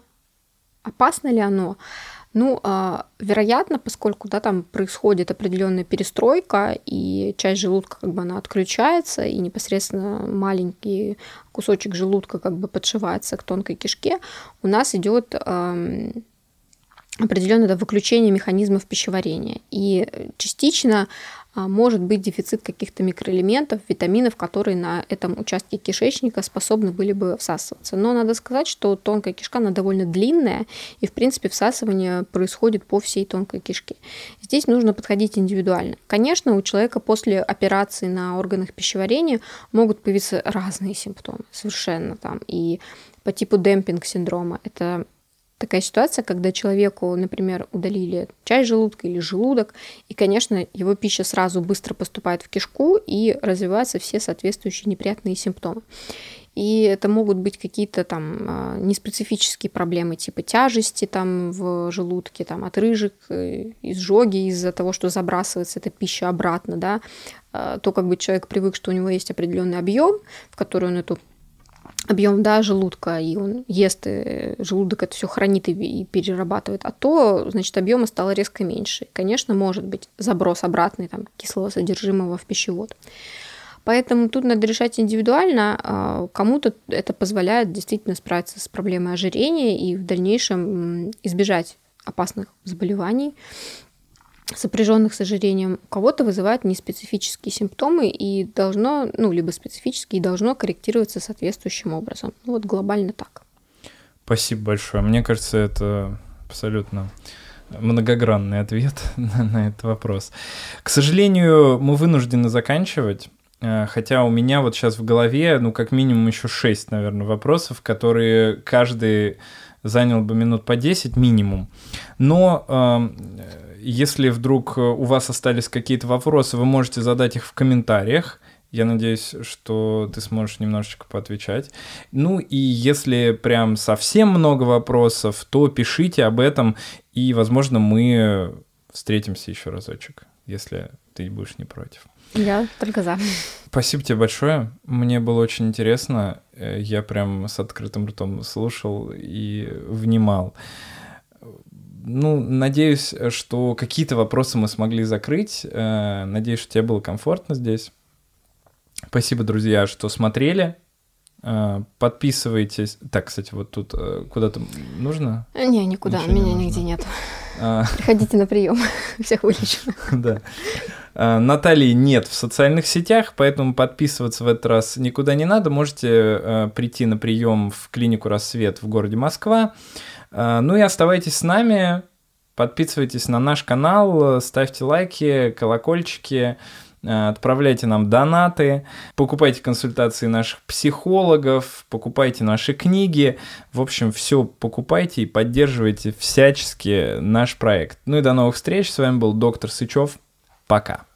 опасно ли оно? Ну, а, вероятно, поскольку да, там происходит определенная перестройка, и часть желудка как бы она отключается, и непосредственно маленький кусочек желудка как бы подшивается к тонкой кишке, у нас идет определенное да, выключение механизмов пищеварения. И частично а, может быть дефицит каких-то микроэлементов, витаминов, которые на этом участке кишечника способны были бы всасываться. Но надо сказать, что тонкая кишка, она довольно длинная, и, в принципе, всасывание происходит по всей тонкой кишке. Здесь нужно подходить индивидуально. Конечно, у человека после операции на органах пищеварения могут появиться разные симптомы, совершенно там, и по типу демпинг-синдрома. Это такая ситуация, когда человеку, например, удалили часть желудка или желудок, и, конечно, его пища сразу быстро поступает в кишку и развиваются все соответствующие неприятные симптомы. И это могут быть какие-то там а, неспецифические проблемы типа тяжести там в желудке, там отрыжек, э, изжоги из-за того, что забрасывается эта пища обратно, да, а, то как бы человек привык, что у него есть определенный объем, в который он эту объем да, желудка, и он ест, и желудок это все хранит и, и перерабатывает, а то, значит, объема стало резко меньше. Конечно, может быть заброс обратный там, кислого содержимого в пищевод. Поэтому тут надо решать индивидуально. А, кому-то это позволяет действительно справиться с проблемой ожирения и в дальнейшем избежать опасных заболеваний сопряженных с ожирением, у кого-то вызывает неспецифические симптомы и должно, ну, либо специфические, и должно корректироваться соответствующим образом. Ну, вот глобально так. Спасибо большое. Мне кажется, это абсолютно многогранный ответ (laughs) на, на этот вопрос. К сожалению, мы вынуждены заканчивать. Э, хотя у меня вот сейчас в голове, ну, как минимум еще шесть, наверное, вопросов, которые каждый занял бы минут по 10 минимум. Но э, если вдруг у вас остались какие-то вопросы, вы можете задать их в комментариях. Я надеюсь, что ты сможешь немножечко поотвечать. Ну и если прям совсем много вопросов, то пишите об этом, и, возможно, мы встретимся еще разочек, если ты будешь не против. Я только за. Спасибо тебе большое. Мне было очень интересно. Э, я прям с открытым ртом слушал и внимал. Ну, надеюсь, что какие-то вопросы мы смогли закрыть. Э, надеюсь, что тебе было комфортно здесь. Спасибо, друзья, что смотрели. Э, подписывайтесь. Так, кстати, вот тут куда-то нужно? Не, никуда, Ничего меня не нигде нет. А... Приходите на прием, (laughs) всех вылечу. (laughs) Да. А, Натальи нет в социальных сетях, поэтому подписываться в этот раз никуда не надо. Можете а, прийти на прием в клинику «Рассвет» в городе Москва. А, ну и оставайтесь с нами, подписывайтесь на наш канал, ставьте лайки, колокольчики. Отправляйте нам донаты, покупайте консультации наших психологов, покупайте наши книги. В общем, все покупайте и поддерживайте всячески наш проект. Ну и до новых встреч. С вами был доктор Сычев. Пока.